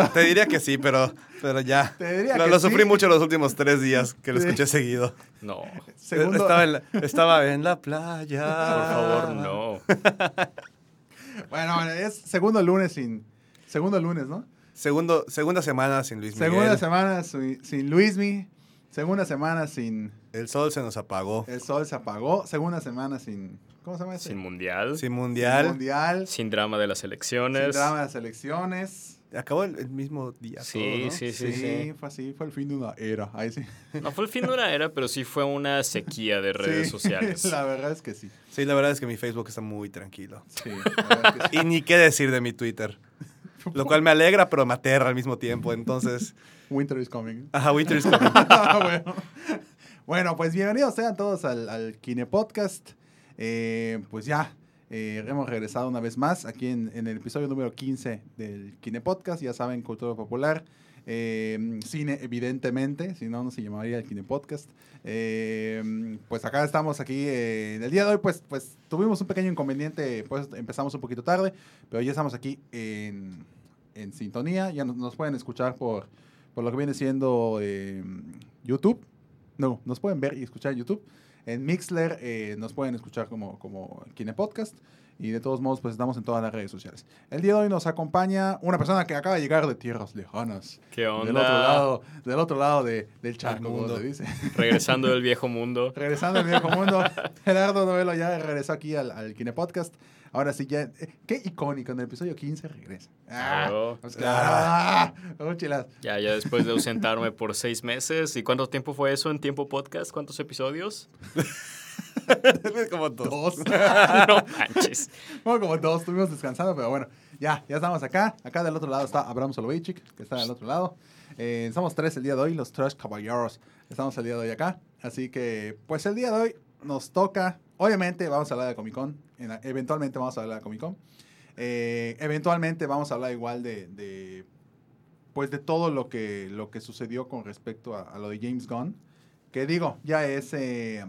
no. Te diría que sí, pero, pero ya. Te diría lo que lo sufrí sí. mucho los últimos tres días que lo Sí. escuché seguido. No, Segundo, Estaba, en la, estaba en la playa. por favor, no. Bueno, bueno, es segundo lunes sin. Segundo lunes, ¿no? Segundo, segunda semana sin Luis Miguel. Segunda semana sin, sin Luismi. Segunda semana sin. El sol se nos apagó. El sol se apagó. Segunda semana sin. ¿Cómo se llama ese? Sin mundial, Sin Sin mundial. mundial. sin drama de las Sin elecciones. drama de las elecciones. Acabó el, el mismo día. Sí, todo, ¿no? sí, sí, sí. fue así. Fue el fin de una era. Ahí sí. No fue el fin de una era, pero sí fue una sequía de redes Sí, sociales. La verdad es que sí. Sí, la verdad es que mi Facebook está muy tranquilo. Sí, la verdad es que sí. Y ni qué decir de mi Twitter. Lo cual me alegra, pero me aterra al mismo tiempo. Entonces, Winter is coming. ajá, Winter is coming. bueno. Bueno, pues bienvenidos sean todos al, al Kine Podcast. Eh, pues ya eh, hemos regresado una vez más aquí en, el episodio número 15 del Kine Podcast. Ya saben, cultura popular. eh, cine, evidentemente, si no, no se llamaría el Kine Podcast. Eh, pues acá estamos aquí. eh, en el día de hoy, pues, pues tuvimos un pequeño inconveniente, pues empezamos un poquito tarde, pero ya estamos aquí en, en sintonía. Ya nos, pueden escuchar por, por lo que viene siendo eh, YouTube. No, nos pueden ver y escuchar en YouTube. En Mixler eh, nos pueden escuchar como, como Kine Podcast. Y de todos modos, pues estamos en todas las redes sociales. El día de hoy nos acompaña una persona que acaba de llegar de tierras lejanas. ¿Qué onda? Del otro lado, del otro lado de- del charco, mundo. se dice. Regresando del viejo mundo. Regresando al viejo mundo, Gerardo Novelo ya regresó aquí al, al Kine Podcast. Ahora sí, ya. eh, qué icónico, en el episodio 15 regresa. Ah, Claro. pues. Ah, oh. Ya, ya después de ausentarme por seis meses. ¿Y cuánto tiempo fue eso en tiempo podcast? ¿Cuántos episodios? Como dos. Dos. no manches. Bueno, como dos, estuvimos descansando, pero bueno, ya, ya estamos acá. Acá del otro lado está Abraham Soloveitchik, que está del otro lado. Eh, somos tres el día de hoy, los tres caballeros. Estamos el día de hoy acá. Así que, pues el día de hoy nos toca. Obviamente, vamos a hablar de Comic Con. la- eventualmente vamos a hablar de Comic Con. Eh, eventualmente vamos a hablar igual de, de, pues de todo lo que, lo que sucedió con respecto a, a lo de James Gunn. Que digo, ya es... eh,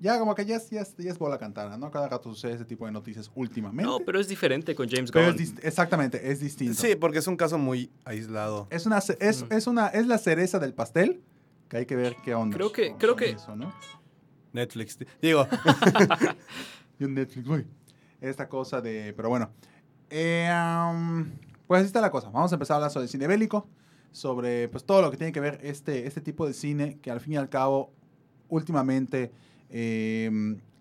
ya como que ya es, ya, es, ya es bola cantada, ¿no? Cada rato sucede ese tipo de noticias últimamente. No, pero es diferente con James Gunn. es exactamente, es distinto. Sí, porque es un caso muy aislado. Es una, es, es una, es la cereza del pastel que hay que ver qué onda. Creo que- con- creo con que- eso, ¿no? Netflix. Digo, Y un Netflix, güey. Esta cosa de. Pero bueno. Eh, pues así está la cosa. Vamos a empezar a hablar sobre cine bélico. Sobre pues todo lo que tiene que ver este, este tipo de cine que al fin y al cabo, últimamente eh,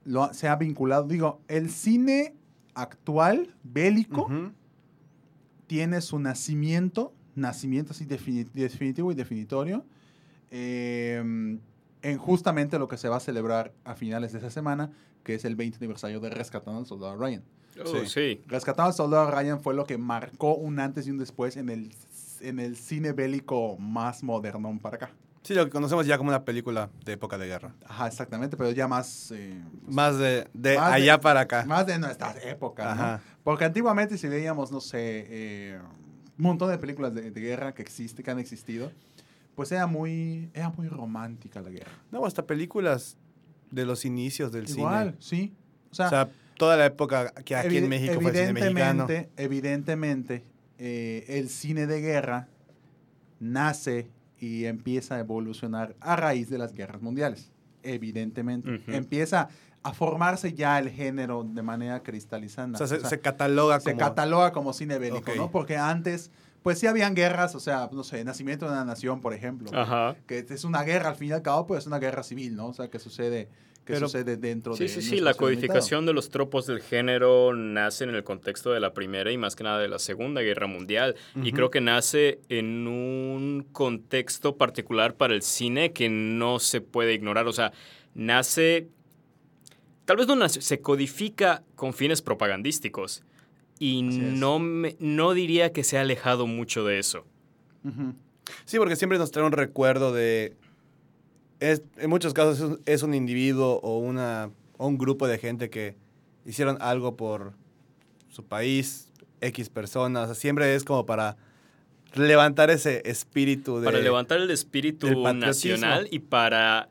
lo ha- se ha vinculado. Digo, el cine actual bélico. tiene su nacimiento, nacimiento así defini- definitivo y definitorio, eh, en justamente lo que se va a celebrar a finales de esa semana, que es el 20 aniversario de Rescatando al Soldado Ryan. Oh, Sí. sí. Rescatando al Soldado Ryan fue lo que marcó un antes y un después en el, en el cine bélico más moderno para acá. sí, lo que conocemos ya como una película de época de guerra. Ajá, exactamente, pero ya más... eh, pues, Más de, de Más de- allá para acá. Más de nuestra época, ¿no? Ajá. Porque antiguamente si veíamos, no sé, eh, un montón de películas de, de guerra que existe, que han existido, pues era muy, era muy romántica la guerra. No, hasta películas de los inicios del Igual, cine. sí. O sea, O sea, toda la época que aquí en México fue el cine mexicano. evidentemente, evidentemente, eh, el cine de guerra nace y empieza a evolucionar a raíz de las guerras mundiales. Evidentemente. Empieza a formarse ya el género de manera cristalizada. O sea, se, O sea, se cataloga se como... cataloga como cine bélico. ¿no? Porque antes, pues sí habían guerras, o sea, no sé, Nacimiento de una Nación, por ejemplo. Ajá. Que es una guerra, al fin y al cabo, pues es una guerra civil, ¿no? O sea, que sucede, que Pero- sucede dentro Sí, de sí, sí. nuestro La limitado. codificación de los tropos del género nace en el contexto de la Primera y más que nada de la Segunda Guerra Mundial. Y creo que nace en un contexto particular para el cine que no se puede ignorar. O sea, nace. Tal vez no nace, se codifica con fines propagandísticos. Y no, me- no diría que se ha alejado mucho de eso. Sí, porque siempre nos trae un recuerdo de... es- en muchos casos es un, es un individuo o, una, o un grupo de gente que hicieron algo por su país, X personas. O sea, siempre es como para levantar ese espíritu de... Para levantar el espíritu nacional y para,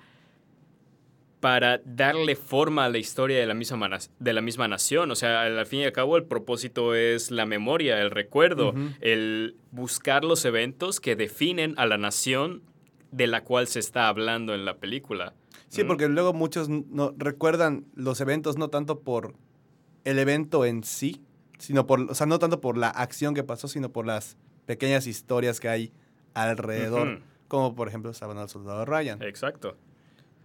para darle forma a la historia de la, misma, de la misma nación. O sea, al fin y al cabo el propósito es la memoria, el recuerdo, el buscar los eventos que definen a la nación de la cual se está hablando en la película. Sí, ¿Mm? porque luego muchos no recuerdan los eventos no tanto por el evento en sí, sino por, o sea, no tanto por la acción que pasó, sino por las pequeñas historias que hay alrededor, como por ejemplo Saban al Soldado Ryan. Exacto.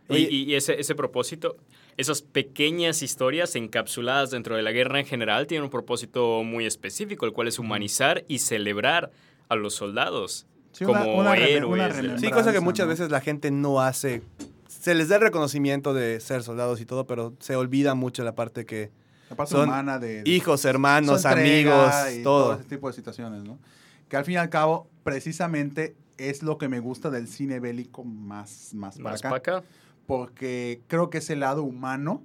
Oye- y y ese, ese propósito, esas pequeñas historias encapsuladas dentro de la guerra en general tienen un propósito muy específico, el cual es humanizar y celebrar a los soldados Sí, como una- una héroes. una. Sí, cosa que muchas ¿no? veces la gente no hace. Se les da el reconocimiento de ser soldados y todo, pero se olvida mucho la parte que La parte Son humana de... de- hijos, hermanos, amigos, y todo. ese tipo de situaciones, ¿no? Que al fin y al cabo, precisamente es lo que me gusta del cine bélico más, más para Más acá. para acá. Porque creo que es el lado humano.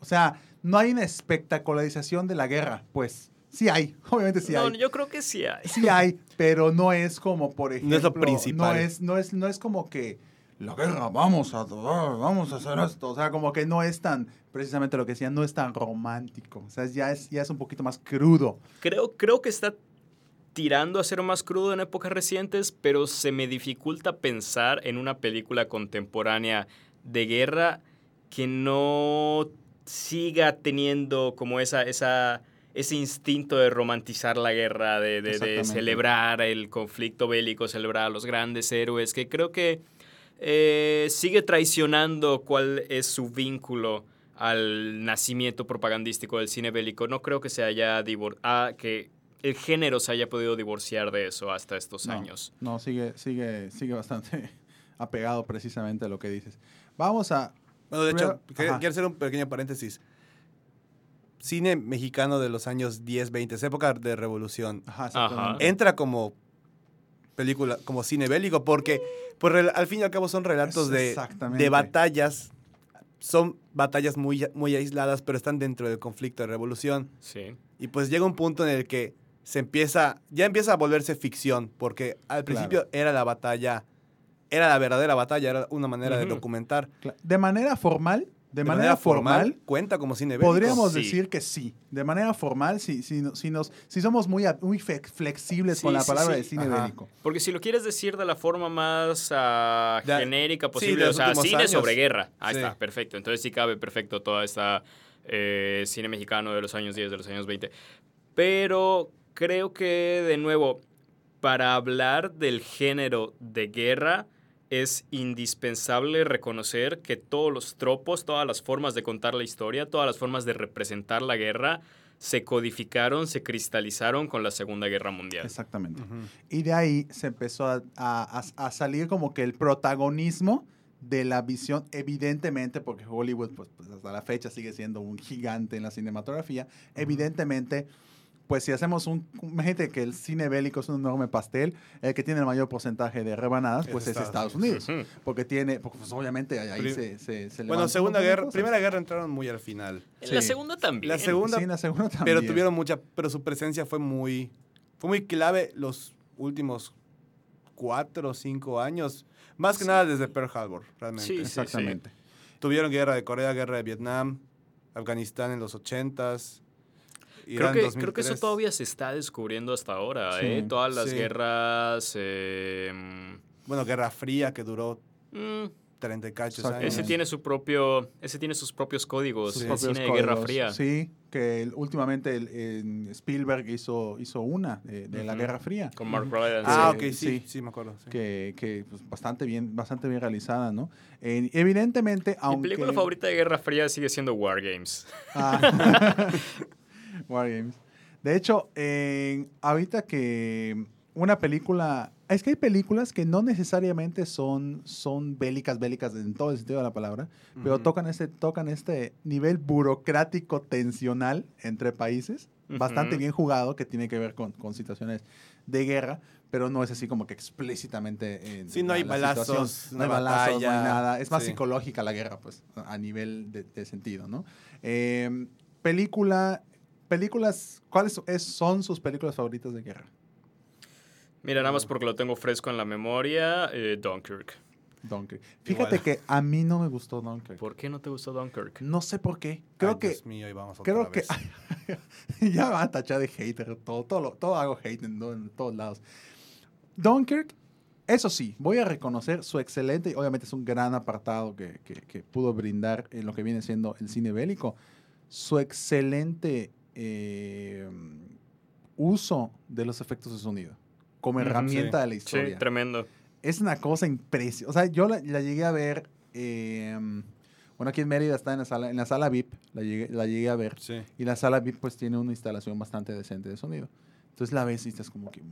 O sea, no hay una espectacularización de la guerra, pues. Sí hay, obviamente sí no, hay. yo creo que sí hay. Sí hay, pero no es como, por ejemplo... No es lo principal. No es, no es, no es como que la guerra, vamos a, vamos a hacer esto. O sea, como que no es tan, precisamente lo que decía, no es tan romántico. O sea, ya es, ya es un poquito más crudo. Creo, creo que está tirando a ser más crudo en épocas recientes, pero se me dificulta pensar en una película contemporánea de guerra que no siga teniendo como esa, esa, ese instinto de romantizar la guerra, de, de- celebrar el conflicto bélico, celebrar a los grandes héroes, que creo que eh, sigue traicionando cuál es su vínculo al nacimiento propagandístico del cine bélico. No creo que se haya ah, que el género se haya podido divorciar de eso hasta estos No, años. No, sigue, sigue, sigue bastante apegado precisamente a lo que dices. Vamos a... Bueno, de hecho, Primero- que- ajá. quiero hacer un pequeño paréntesis. Cine mexicano de los años 10, 20, esa época de revolución, Ajá, entra como película, como cine bélico, porque por rel- al fin y al cabo son relatos Es- de, de batallas, son batallas muy, muy aisladas, pero están dentro del conflicto de revolución. Sí. Y pues llega un punto en el que se empieza, ya empieza a volverse ficción, porque al Claro. principio era la batalla, era la verdadera batalla, era una manera de documentar. De manera formal, de, manera, formal, cuenta como cine bélico. podríamos Sí. decir que sí. De manera formal, si, si, no- si, nos, si somos muy, a- muy flexibles Sí, con la sí, palabra sí. de cine Ajá. bélico. Porque si lo quieres decir de la forma más ah, genérica posible, o sea, cine años. sobre guerra. Ahí Sí. está, perfecto. Entonces sí cabe perfecto toda esta eh, cine mexicano de los años 10, de los años 20. Pero creo que, de nuevo, para hablar del género de guerra, es indispensable reconocer que todos los tropos, todas las formas de contar la historia, todas las formas de representar la guerra, se codificaron, se cristalizaron con la Segunda Guerra Mundial. Exactamente. Y de ahí se empezó a, a- a- a salir como que el protagonismo de la visión, evidentemente, porque Hollywood, pues, pues, hasta la fecha sigue siendo un gigante en la cinematografía, evidentemente, pues si hacemos un, imagínate que el cine bélico es un enorme pastel, el que tiene el mayor porcentaje de rebanadas, Es pues es Estados Estados Unidos, porque tiene, porque pues obviamente ahí se, se, se Bueno, Segunda Guerra, cosas. Primera Guerra entraron muy al final. La segunda también. La segunda, Sí, la segunda también. pero tuvieron mucha, pero su presencia fue muy, fue muy clave los últimos cuatro o cinco años. Más que nada desde Pearl Harbor, realmente. Sí, sí. Exactamente. Tuvieron guerra de Corea, guerra de Vietnam, Afganistán en los ochentas. Creo que, creo que eso 2003. todavía se está descubriendo hasta ahora. Sí, ¿eh? Todas las sí. guerras. eh, Bueno, Guerra Fría que duró mm, 30 y cachos años. ese, tiene su propio, ese tiene sus propios códigos. sus el propios cine de Guerra. Fría. Sí, que el- últimamente el- en Spielberg hizo, hizo una de, de la. Guerra Fría. Con Mark Rylance. Ah, ok, sí, sí. sí, me acuerdo. sí. Que, que, pues, bastante bien bastante bien realizada, ¿no? Eh, evidentemente, Mi aunque... película favorita de Guerra Fría sigue siendo War Games. Ah. War Games. De hecho, ahorita que una película... Es que hay películas que no necesariamente son, son bélicas, bélicas en todo el sentido de la palabra, pero tocan este, tocan este nivel burocrático tensional entre países bastante bien jugado que tiene que ver con, con situaciones de guerra, pero no es así como que explícitamente. en Sí, no hay la balazos, no hay balazos, no hay nada. Es más sí. psicológica la guerra, pues, a a nivel de, de sentido, ¿no? Eh, película, películas, ¿cuáles es- son sus películas favoritas de guerra? Mira, nada más porque lo tengo fresco en la memoria, eh, Dunkirk. Dunkirk. Fíjate Igual. que a mí no me gustó Dunkirk. ¿Por qué no te gustó Dunkirk? No sé por qué. Creo Ay, que Dios mío, ahí vamos otra Creo que vez. ya va a tachar de hater, todo, todo, todo hago hate en, en todos lados. Dunkirk, eso sí, voy a reconocer su excelente, y obviamente es un gran apartado que, que- que pudo brindar en lo que viene siendo el cine bélico, su excelente eh, uso de los efectos de sonido como herramienta de la Sí, historia. tremendo. es una cosa impresionante. O sea, yo la, la llegué a ver, eh, bueno, aquí en Mérida está en la sala, en la sala VIP, la llegué, la llegué a ver. Sí. Y la sala VIP pues tiene una instalación bastante decente de sonido. Entonces la ves y estás como que...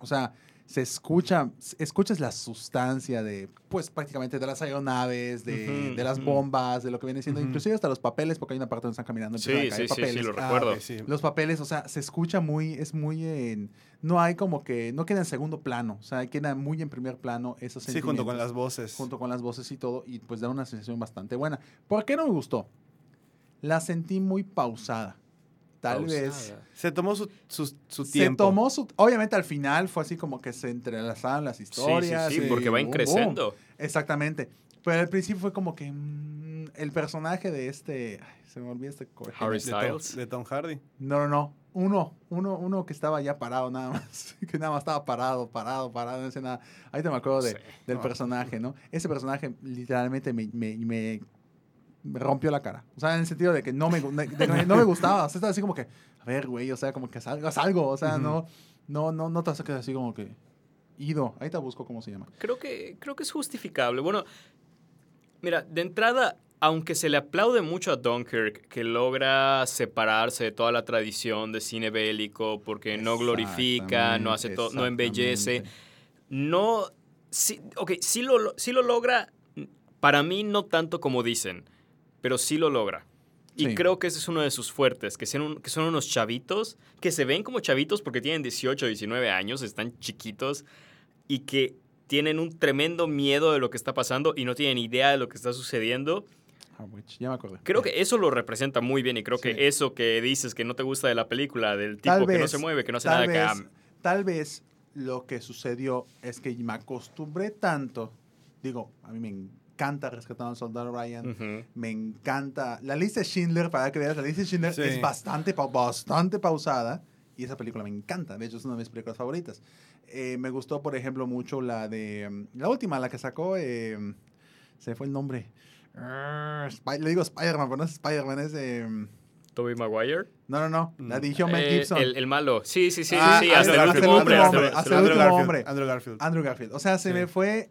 O sea, se escucha, escuchas la sustancia de, pues prácticamente de las aeronaves, de, de las bombas, de lo que viene siendo, inclusive hasta los papeles, porque hay una parte donde están caminando. Sí, sí, sí, sí, lo Ah, recuerdo. sí. Los papeles, o sea, se escucha muy, es muy en, no hay como que, no queda en segundo plano, o sea, queda muy en primer plano esos Sí, junto con las voces. junto con las voces y todo, y pues da una sensación bastante buena. ¿Por qué no me gustó? La sentí muy pausada. Tal vez. Se tomó su, su, su se tiempo. tomó su, obviamente al final fue así como que se entrelazaban las Sí, sí, historias. sí, y porque va boom, boom. increciendo. Exactamente. Pero al principio fue como que mm, el personaje de este, ay, se me olvidó este Harry de, Tom, Styles. de Tom Hardy. No, no, no. Uno, uno, uno que estaba ya parado nada más. Que nada más estaba parado, parado, parado, no decía nada. Ahorita me acuerdo de, Sí. del No. personaje, ¿no? Ese personaje literalmente me, me, me- me rompió la cara. O sea, en el sentido de que no me, de no me gustaba. O sea, estaba así como que, a ver, güey, o sea, como que salgas algo. O sea, no, no, no, no te quedar así como que, ido. Ahí te busco cómo se llama. Creo que, creo que es justificable. Bueno, mira, de entrada, aunque se le aplaude mucho a Dunkirk, que logra separarse de toda la tradición de cine bélico, porque no glorifica, no hace todo, no embellece, no, sí, ok, sí lo- sí lo logra, para mí no tanto como dicen, pero sí lo logra. Y Sí. creo que ese es uno de sus fuertes, que, un- que son unos chavitos, que se ven como chavitos porque tienen 18, 19 años, están chiquitos, y que tienen un tremendo miedo de lo que está pasando y no tienen idea de lo que está sucediendo. Ah, ya me acordé. Creo que eso lo representa muy bien y creo Sí. que eso que dices que no te gusta de la película, del tipo Tal que no se mueve, que no hace tal nada, que vez, ah, tal vez lo que sucedió es que me acostumbré tanto. Digo, a mí me encanta Rescatando al Soldado Ryan. ujú. Me encanta. La lista de Schindler, para que veas, la lista de Schindler Sí. es bastante, bastante pausada. Y esa película me encanta. De hecho, es una de mis películas favoritas. Eh, me gustó, por ejemplo, mucho la de. mm, La última, la que sacó. eh, se fue el nombre. Spy- le digo Spider-Man, pero no es Spider-Man, es. eh, Tobey Maguire. no, no, no. La Mm. dirigió Mel Eh, Gibson. el, el malo. Sí, sí, sí, Ah, sí, sí, hasta hasta el el último último hombre. hombre, hasta el- hasta el Andrew último Garfield, hombre. Andrew Garfield. Andrew Garfield. O sea, se Sí. me fue.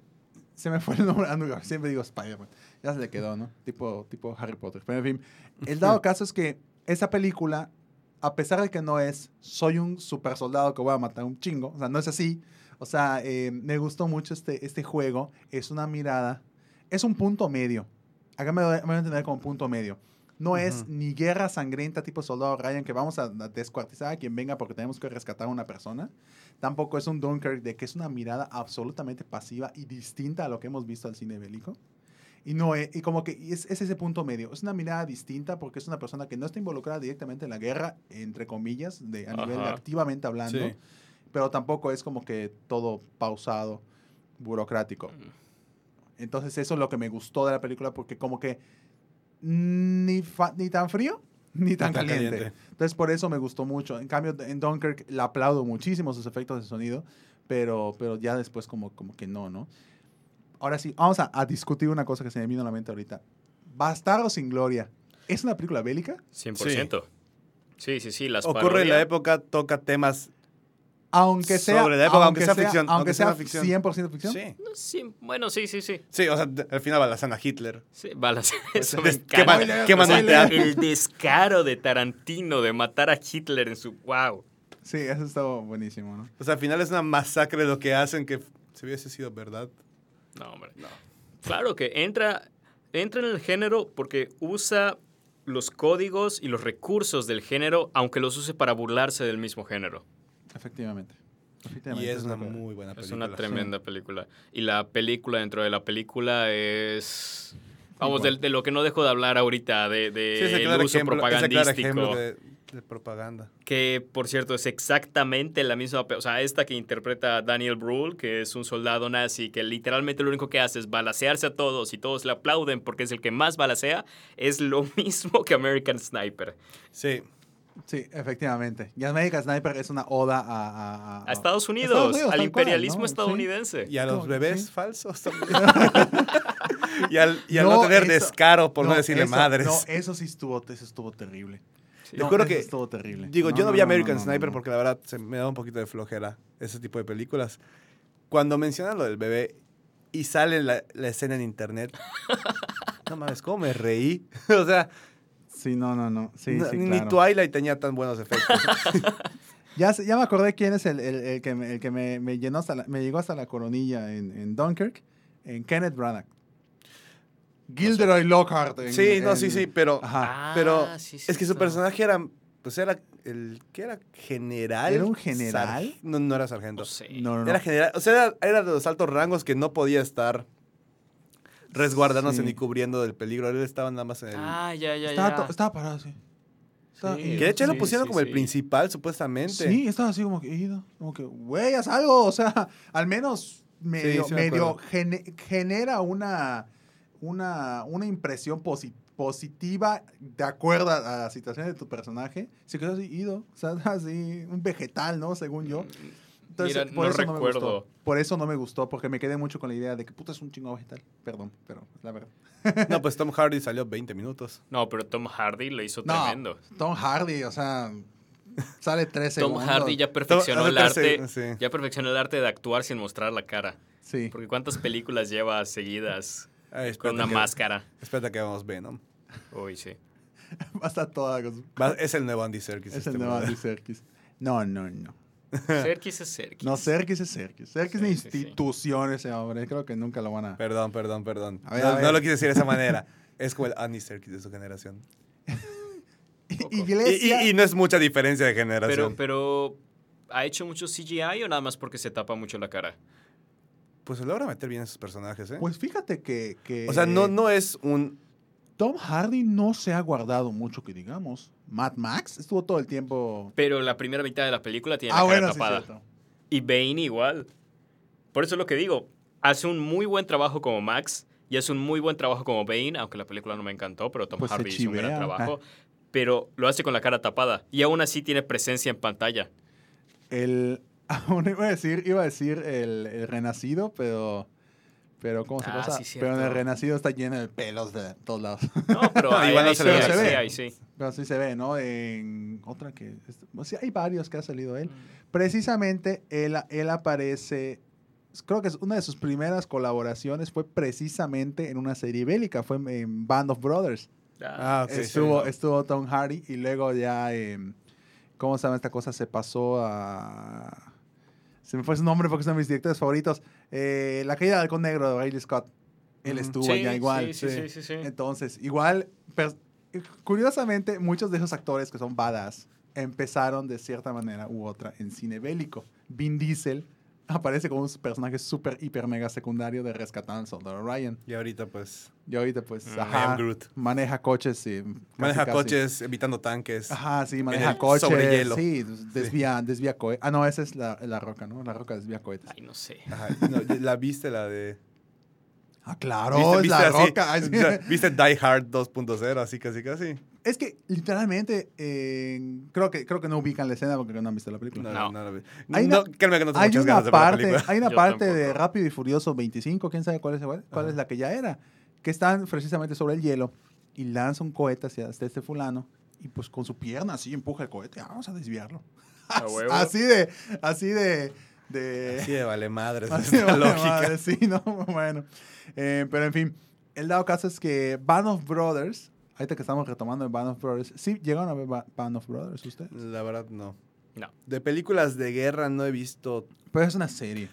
Se me fue el nombre Andrew Garfield. Siempre digo Spider-Man. Ya se le quedó, ¿no? Tipo, tipo Harry Potter. Pero en fin. El dado caso es que esa película, a pesar de que no es soy un super soldado que voy a matar un chingo, o sea, no es así. O sea, eh, me gustó mucho este, este juego. Es una mirada. Es un punto medio. Acá me voy me voy a entender como punto medio. No es ni guerra sangrienta tipo soldado Ryan que vamos a descuartizar a quien venga porque tenemos que rescatar a una persona. Tampoco es un Dunkirk de que es una mirada absolutamente pasiva y distinta a lo que hemos visto al cine bélico. Y no es, y como que es, es ese punto medio. Es una mirada distinta porque es una persona que no está involucrada directamente en la guerra, entre comillas, de, a nivel de activamente hablando. Sí. Pero tampoco es como que todo pausado, burocrático. Entonces eso es lo que me gustó de la película porque como que ni, fa- ni tan frío ni tan, tan caliente. caliente. Entonces por eso me gustó mucho. En cambio en Dunkirk le aplaudo muchísimo sus efectos de sonido, pero, pero ya después como, como que no, ¿no? Ahora sí, vamos a, a discutir una cosa que se me vino a la mente ahorita. Bastardo sin Gloria. ¿Es una película bélica? 100%. Sí, sí, sí. Las Ocurre en la época, toca temas. Aunque sea, Sobre la época, aunque sea ficción, Aunque aunque sea sea ficción. 100% ficción. Sí. No, sí, bueno, sí, sí, sí. Sí, o sea, al final balazan a Hitler. Sí, balas. Eso me O sea, el descaro de Tarantino de matar a Hitler en su... ¡Wow! Sí, eso estuvo buenísimo, ¿no? O sea, al final es una masacre lo que hacen que si hubiese sido verdad. No, hombre. Claro que entra, entra en el género porque usa los códigos y los recursos del género, aunque los use para burlarse del mismo género. Efectivamente. Y Efectivamente, es es una muy buena Es película. una tremenda película. Y la película dentro de la película es... Vamos, de, lo que no dejo de hablar ahorita, de, de Sí, es el uso ejemplo, es el claro propagandístico. de, de propaganda. Que, por cierto, es exactamente la misma... O sea, esta que interpreta Daniel Brühl, que es un soldado nazi, que literalmente lo único que hace es balacearse a todos y todos le aplauden porque es el que más balacea, es lo mismo que American Sniper. Sí. Sí, efectivamente. Y American Sniper es una oda a... A, A Estados Unidos, Estados Unidos, al tal cual, imperialismo ¿no? estadounidense. Y a los bebés Sí. falsos también. y al, y al no, No, tener eso- descaro por no, decirle eso- madres. No, eso sí estuvo, eso estuvo terrible. Sí. No, juro eso que- estuvo terrible. Digo, No, yo no, no, vi no, American no, no, Sniper no. porque la verdad se me da un poquito de flojera ese tipo de películas. Cuando mencionan lo del bebé y sale la, la escena en internet, no mames, ¿cómo me reí? o sea, Sí, no, no, no. Sí, no- sí, ni claro. Twilight tenía tan buenos efectos. Ya, ya me acordé quién es el, el- el que, me, el que me, me llenó hasta la- me llegó hasta la coronilla en, en Dunkirk, en Kenneth Branagh. Gilderoy Lockhart. en- sí, no, en- sí, sí, pero, Ajá. pero Ah, sí, es que su personaje era, pues era el, ¿qué era? ¿General? ¿Era un general? Sar- no, no era sargento. No sé. No, no, no. Era general, o sea, era, era de los altos rangos que no podía estar resguardándose Sí. ni cubriendo del peligro. Él estaba nada más en el... Ah, ya, ya, estaba, ya. to- estaba parado. Estaba Sí. ido. que de hecho lo sí, pusieron sí, como el principal, supuestamente. Sí, estaba así como que ido. Como que, güey, haz algo. O sea, al menos medio, sí me medio gene- genera una, una, una impresión posi- positiva de acuerdo a la situación de tu personaje. Se quedó así, ido. O sea, así, un vegetal, ¿no? Según yo. Entonces, Mira, por no eso no me recuerdo. gustó. Por eso no me gustó, porque me quedé mucho con la idea de que puta es un chingo vegetal. Perdón, pero la verdad. No, pues Tom Hardy salió 20 minutos. No, pero Tom Hardy lo hizo No, tremendo. Tom Hardy, o sea, sale 13 Tom Hardy ya perfeccionó Tom- el arte. sí. Ya perfeccionó el arte de actuar sin mostrar la cara. Sí. Porque cuántas películas lleva seguidas Ay, con una que- máscara. Espérate que vamos Venom. Uy, sí. Va a estar toda con su- Va- es el nuevo Andy Serkis. Es este el nuevo. Andy Serkis. No, no, no. Serkis es Serkis. No, Serkis es Serkis. Serkis es Sí, una sí, sí. institución ese hombre. Creo que nunca lo van a... Perdón, perdón, perdón. A ver, no, a ver. no lo quise decir de esa manera. Es como el Andy Serkis de su generación. Y, Iglesia... y- y no es mucha diferencia de generación. pero, ¿ha hecho mucho CGI o nada más porque se tapa mucho la cara? Pues se logra meter bien esos personajes, ¿eh? Pues fíjate que... que o sea, no, no es un... Tom Hardy no se ha guardado mucho que digamos. Mad Max estuvo todo el tiempo... Pero la primera mitad de la película tiene la Ah, cara bueno, sí, tapada. y Bane igual. Por eso es lo que digo. Hace un muy buen trabajo como Max y hace un muy buen trabajo como Bane, aunque la película no me encantó, pero Tom Pues Hardy hizo un gran trabajo. Pero lo hace con la cara tapada y aún así tiene presencia en pantalla. El... Aún iba a decir, iba a decir el, el renacido, pero... Pero, ¿cómo se Ah, sí, pero en el renacido está lleno de pelos de todos lados. No, pero ahí, Igual no ahí se ahí Se sí, ve. ahí sí. Pero sí se ve, ¿no? En otra que... O sea, hay varios que ha salido Mm. él. Precisamente él, él aparece... Creo que es una de sus primeras colaboraciones fue precisamente en una serie bélica. Fue en, Band of Brothers. Ah, ok, sí, estuvo, no. estuvo Tom Hardy y luego ya... em, ¿Cómo se llama esta cosa? Se pasó a... Se me fue su nombre porque son mis directores favoritos. Eh, la caída del halcón negro de Riley Scott. Él estuvo Sí, allá igual. Sí, sí, sí, sí. Entonces, igual, per- curiosamente, muchos de esos actores que son badass empezaron de cierta manera u otra en cine bélico. Vin Diesel aparece como un personaje súper, hiper, mega secundario de Rescatando al Soldado Ryan. Y ahorita, pues, Y ahorita, pues, Mm, I ajá, am Groot. maneja coches. Sí, casi, maneja casi. coches evitando tanques. Ajá, sí, maneja coches. sobre hielo. Sí, desvía, desvía cohetes. Ah, no, esa es la, la roca, ¿no? La roca desvía cohetes. Ay, no sé. Ajá, no, ¿La viste la de...? Ah, claro, ¿Viste, es viste la así? roca. ¿Viste Die Hard 2.0? Así, casi, casi. Es que, literalmente, eh, creo, que, creo que no ubican la escena porque no han visto la película. No. no, no, Hay no, una- créeme que no tengo hay muchas una ganas de ver la parte, película. hay una Yo parte de tampoco. Rápido y Furioso 25, quién sabe cuál es, cuál, cuál es la que ya era, que están precisamente sobre el hielo y lanza un cohete hacia este fulano y pues con su pierna así empuja el cohete, "Ah, vamos a desviarlo. Así de, así de, de, Así de vale madres así de esta vale lógica. madre, sí, no, bueno. Eh, pero en fin, el dado caso es que Band of Brothers, ahorita que estamos retomando el Band of Brothers, ¿sí llegaron a ver Ba- Band of Brothers ustedes? La verdad, no. No. De películas de guerra no he visto... Pero es una serie.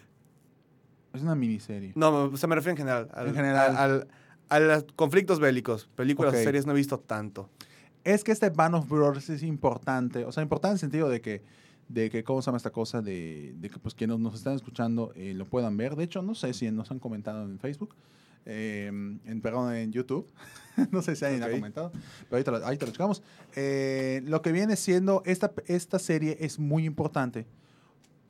Es una miniserie. No, o sea, me refiero en general. al- En general. al- a los conflictos bélicos. Películas o Ok. series no he visto tanto. es que este Band of Brothers es importante, o sea, importante en el sentido de que, de que ¿cómo se llama esta cosa? De, de que pues quienes nos están escuchando eh, lo puedan ver. De hecho, no sé si nos han comentado en Facebook, eh, en, perdón, en YouTube. no sé si alguien ha comentado, pero ahorita, lo- ahorita lo checamos. Eh, lo que viene siendo, esta, esta serie es muy importante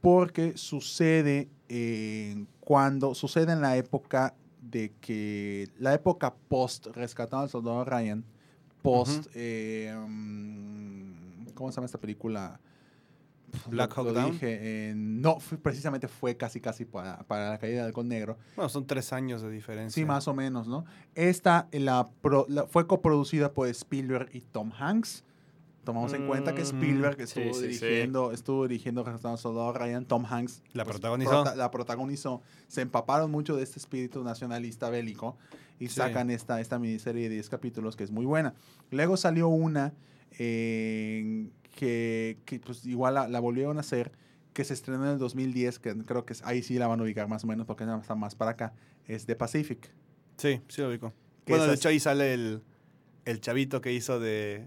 porque sucede en cuando sucede en la época de que la época post rescatado al soldado Ryan post eh, mm, cómo se llama esta película Black Hawk lo Down. dije, eh, no fue- precisamente fue casi casi para, para la caída del halcón negro Bueno, son tres años de diferencia. sí más o menos no esta la, pro- la- fue coproducida por Spielberg y Tom Hanks tomamos en cuenta que Mm, Spielberg estuvo sí, sí. dirigiendo estuvo dirigiendo soldado Ryan Tom Hanks La pues, protagonizó. prota- la protagonizó. Se empaparon mucho de este espíritu nacionalista bélico y Sí. sacan esta, esta miniserie de 10 capítulos que es muy buena. Luego salió una eh, que, que, pues igual la, la volvieron a hacer, que se estrenó en el 2010, que creo que es- ahí sí la van a ubicar más o menos porque está más para acá, es The Pacific. Sí, sí lo ubico. Que Bueno, de hecho ahí sale el, el chavito que hizo de...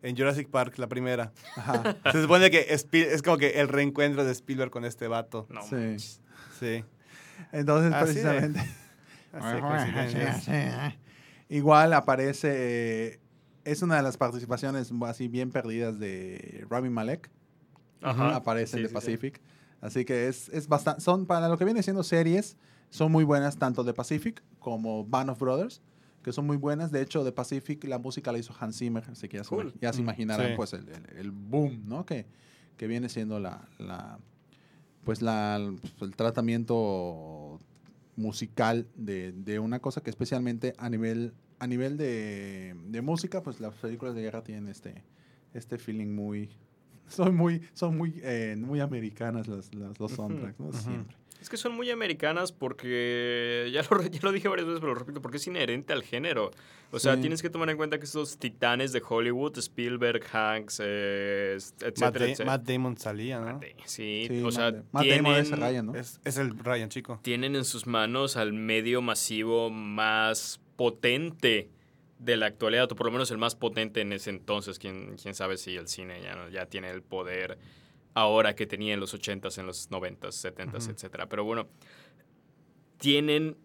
En Jurassic Park, la primera. Ajá. Se supone que Spiel- es como que el reencuentro de Spielberg con este vato. No, Sí. Sí. Entonces, Así de- precisamente... Así de coincidencias. Igual aparece, eh, es una de las participaciones así bien perdidas de Rami Malek. Ajá. aparece en The sí, sí. Pacific. Así que es, es bastante, son para lo que viene siendo series, son muy buenas tanto The Pacific como Band of Brothers, que son muy buenas. De hecho, The Pacific, la música la hizo Hans Zimmer, así que ya, Cool. se, ya se Mm, imaginarán pues el, el- el boom, ¿no? Que, que viene siendo la, la pues la, el tratamiento musical de, de una cosa que especialmente a nivel a nivel de, de música, pues las películas de guerra tienen este, este feeling muy... Son muy, son muy, eh, muy americanas las, las- los soundtracks, ¿no? Siempre. Es que son muy americanas porque, ya lo, ya lo dije varias veces, pero lo repito, porque es inherente al género. O sea, Sí. tienes que tomar en cuenta que estos titanes de Hollywood, Spielberg, Hanks, eh, Matt, etcétera, Da- etcétera. Matt Damon salía, ¿no? Matt Damon, Sí, Sí, o sea, Matt- Matt Damon es tienen, Ryan, ¿no? Es, es el Ryan, chico. tienen en sus manos al medio masivo más potente de la actualidad, o por lo menos el más potente en ese entonces. Quién, quién sabe si el cine ya, no- ya tiene el poder ahora que tenía en los 80s, en los 90s, 70s, Ujú. etcétera. Pero bueno, tienen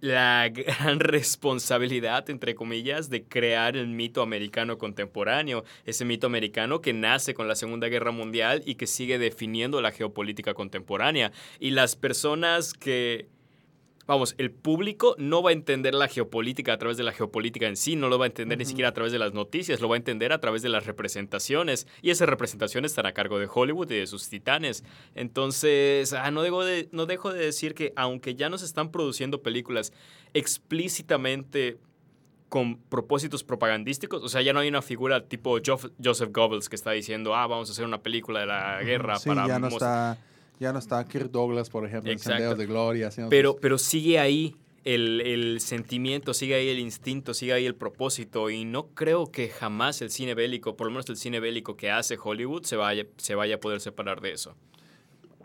la gran responsabilidad, entre comillas, de crear el mito americano contemporáneo. Ese mito americano que nace con la Segunda Guerra Mundial y que sigue definiendo la geopolítica contemporánea. Y las personas que... Vamos, el público no va a entender la geopolítica a través de la geopolítica en sí, no lo va a entender ni siquiera a través de las noticias, lo va a entender a través de las representaciones. Y esas representaciones están a cargo de Hollywood y de sus titanes. Entonces, ah, no, dejo de, no dejo de decir que aunque ya no se están produciendo películas explícitamente con propósitos propagandísticos, o sea, ya no hay una figura tipo Joseph Goebbels que está diciendo, ah, vamos a hacer una película de la guerra Sí, para ya no, está, ya no está Kirk Douglas, por ejemplo, en Exacto. Senderos de Gloria. Pero, sus- pero sigue ahí el, el sentimiento, sigue ahí el instinto, sigue ahí el propósito. Y no creo que jamás el cine bélico, por lo menos el cine bélico que hace Hollywood, se vaya, se vaya a poder separar de eso.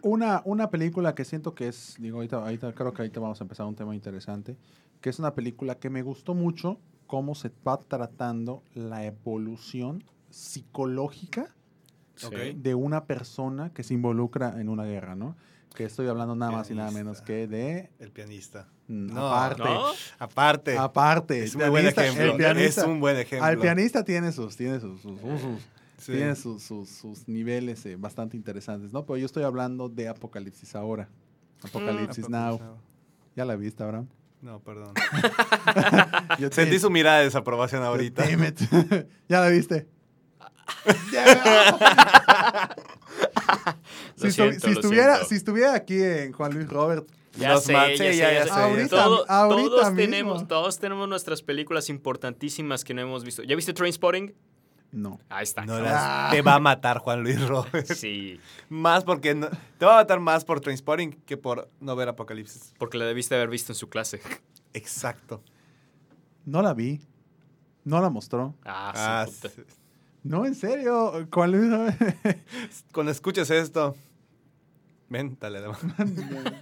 Una, una película que siento que es, digo, ahorita, ahorita creo que ahorita vamos a empezar un tema interesante, que es una película que me gustó mucho cómo se va tratando la evolución psicológica Ok. de una persona que se involucra en una guerra, ¿no? Que estoy hablando nada más y nada menos que de... El pianista. mm, No, aparte, ¿No? Aparte. aparte. es un buen ejemplo. el pianista- es un buen ejemplo. Al pianista tiene sus, tiene sus, sus, sus- sus- Sí. tiene sus, sus- sus niveles eh, bastante interesantes, ¿no? Pero yo estoy hablando de Apocalipsis ahora. Apocalipsis Mm, Now. Ya la viste, Abraham. No, perdón. Sentí su mirada de desaprobación ahorita. Damn it. ya la viste. si, siento, si estuviera, si estuviera aquí en Juan Luis Robert, Ya sé, ya sé, ya- ya sé. Ahorita- Todo- ahorita todos, mismo. tenemos, todos tenemos nuestras películas importantísimas que no hemos visto. ¿Ya viste Trainspotting? no. Ahí está. No las- te va a matar Juan Luis Robert. Sí, Más porque no- te va a matar más por Trainspotting que por no ver Apocalipsis. porque la debiste haber visto en su clase. Exacto. No la vi. No la mostró. Ah, Ah, sí, No, en serio. Luis Robert. Cuando escuches esto, ven, dale, dale.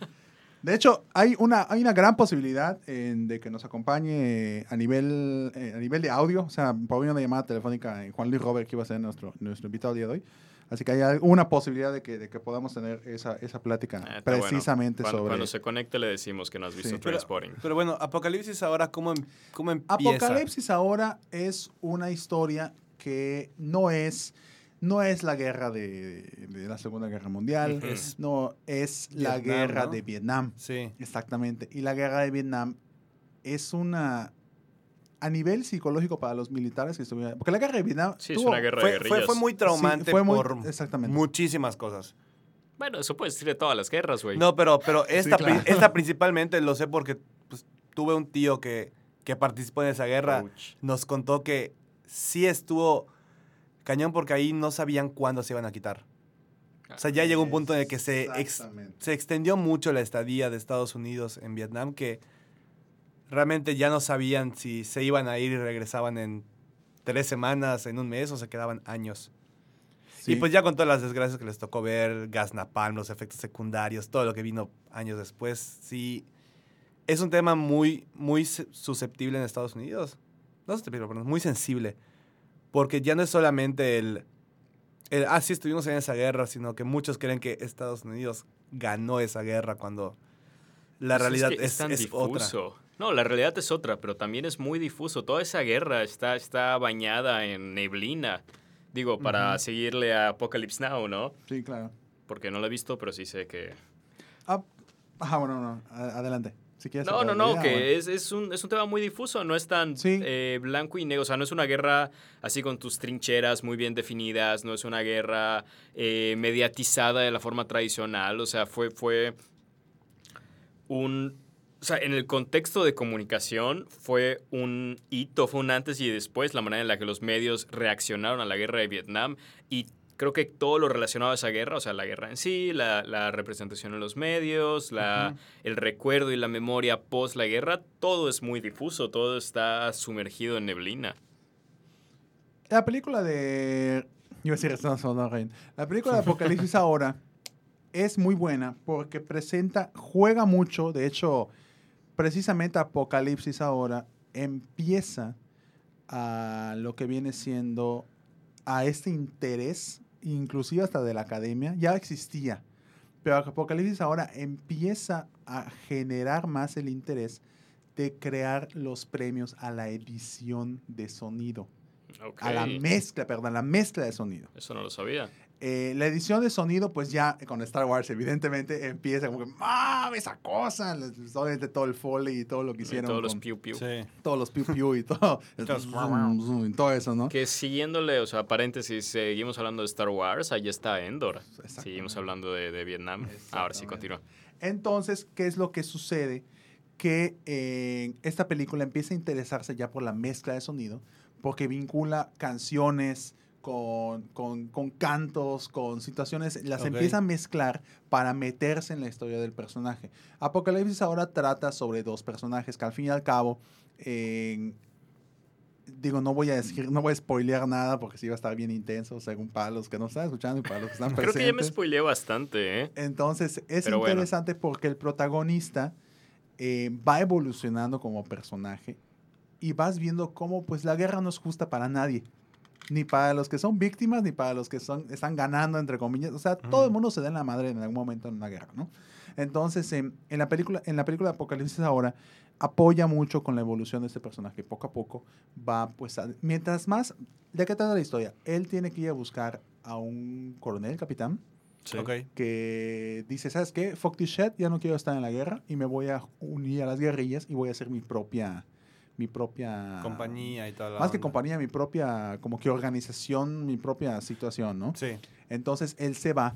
De hecho, hay una, hay una gran posibilidad en- de que nos acompañe a nivel, eh, a nivel de audio. O sea, por una llamada telefónica eh, Juan Luis Robert, que iba a ser nuestro, nuestro invitado el día de hoy. Así que hay alguna posibilidad de que, de que podamos tener esa, esa plática Ah, bueno. precisamente Cuando, sobre... cuando se conecte le decimos que no has visto Sí. Trainspotting. Pero bueno, Apocalipsis ahora, ¿cómo, em- cómo empieza? Apocalipsis ahora es una historia que no es, no es la guerra de, de la Segunda Guerra Mundial, es, no, es la guerra ¿no? de Vietnam. Sí. Exactamente. Y la guerra de Vietnam es una... A nivel psicológico para los militares que estuvieron... Porque la guerra de Vietnam... Sí, es una guerra Fue, fue, fue muy traumante fue muy- por exactamente. muchísimas cosas. Bueno, eso puedes decir de todas las guerras, güey. No, pero, pero esta, claro. esta principalmente lo sé porque pues, tuve un tío que, que participó en esa guerra. Ouch. Nos contó que sí estuvo cañón porque ahí no sabían cuándo se iban a quitar. O sea, ya llegó un punto en el que se, ex- se extendió mucho la estadía de Estados Unidos en Vietnam que realmente ya no sabían si se iban a ir y regresaban en tres semanas, en un mes o se quedaban años. Sí. Y pues ya con todas las desgracias que les tocó ver, gas napalm, los efectos secundarios, todo lo que vino años después, sí es un tema muy, muy susceptible en Estados Unidos. No susceptible, perdón, muy sensible. Porque ya no es solamente el, el, ah, sí estuvimos en esa guerra, sino que muchos creen que Estados Unidos ganó esa guerra cuando la Pues realidad que es, tan es otra. No, la realidad es otra, pero también es muy difuso. Toda esa guerra está, está bañada en neblina. Digo, para Ujú. seguirle a Apocalypse Now, ¿no? Sí, claro. Porque no lo he visto, pero sí sé que... Ah, ajá, bueno, no. Adelante. Si quieres No, no, no, idea, que bueno. es, es, un, es un tema muy difuso, no es tan Sí. eh, blanco y negro, o sea, no es una guerra así con tus trincheras muy bien definidas, no es una guerra eh, mediatizada de la forma tradicional, o sea, fue, fue un... O sea, en el contexto de comunicación fue un hito, fue un antes y después, la manera en la que los medios reaccionaron a la guerra de Vietnam y creo que todo lo relacionado a esa guerra, o sea, la guerra en sí, la, la representación en los medios, la, el recuerdo y la memoria post la guerra, todo es muy difuso, todo está sumergido en neblina. La película de. A decir al Soldado Ryan. La película de Apocalipsis ahora es muy buena porque presenta, juega mucho. De hecho, precisamente Apocalipsis ahora empieza a lo que viene siendo a este interés, inclusive hasta de la academia, ya existía. Pero Apocalipsis ahora empieza a generar más el interés de crear los premios a la edición de sonido a la mezcla, perdón, la mezcla de sonido. Eso no lo sabía. Eh, la edición de sonido, pues ya con Star Wars, evidentemente, empieza como que, ¡mame esa cosa! Obviamente todo el foley y todo lo que Y hicieron. todos los con piu piu. Sí. todos los piu piu y todo. zoom, zoom y todo eso, ¿no? Que siguiéndole, o sea, paréntesis, seguimos hablando de Star Wars, ahí está Endor. Seguimos hablando de, de Vietnam. Ahora sí, continúa. Entonces, ¿qué es lo que sucede? Que eh, esta película empieza a interesarse ya por la mezcla de sonido, porque vincula canciones con, con- con cantos, con situaciones, las empieza a mezclar para meterse en la historia del personaje. Apocalipsis ahora trata sobre dos personajes que al fin y al cabo, eh, digo, no voy a decir, no voy a spoilear nada porque sí va a estar bien intenso, según para los que no están escuchando y para los que están Creo presentes. que ya me spoileé bastante, ¿eh? Entonces, es Pero bueno. interesante porque el protagonista eh, va evolucionando como personaje y vas viendo cómo pues la guerra no es justa para nadie. Ni para los que son víctimas, ni para los que son, están ganando, entre comillas. O sea, todo el mundo se da en la madre en algún momento en una guerra, ¿no? Entonces, em, en, la película, en la película de Apocalipsis ahora, apoya mucho con la evolución de este personaje. Poco a poco va, pues, a- mientras más... ¿De qué trata la historia? Él tiene que ir a buscar a un coronel, capitán, Sí. Que dice, ¿sabes qué? Fuck this shit, ya no quiero estar en la guerra y me voy a unir a las guerrillas y voy a hacer mi propia, mi propia... Compañía y tal. Más que compañía, mi propia, como que organización, mi propia situación, ¿no? Sí. Entonces él se va.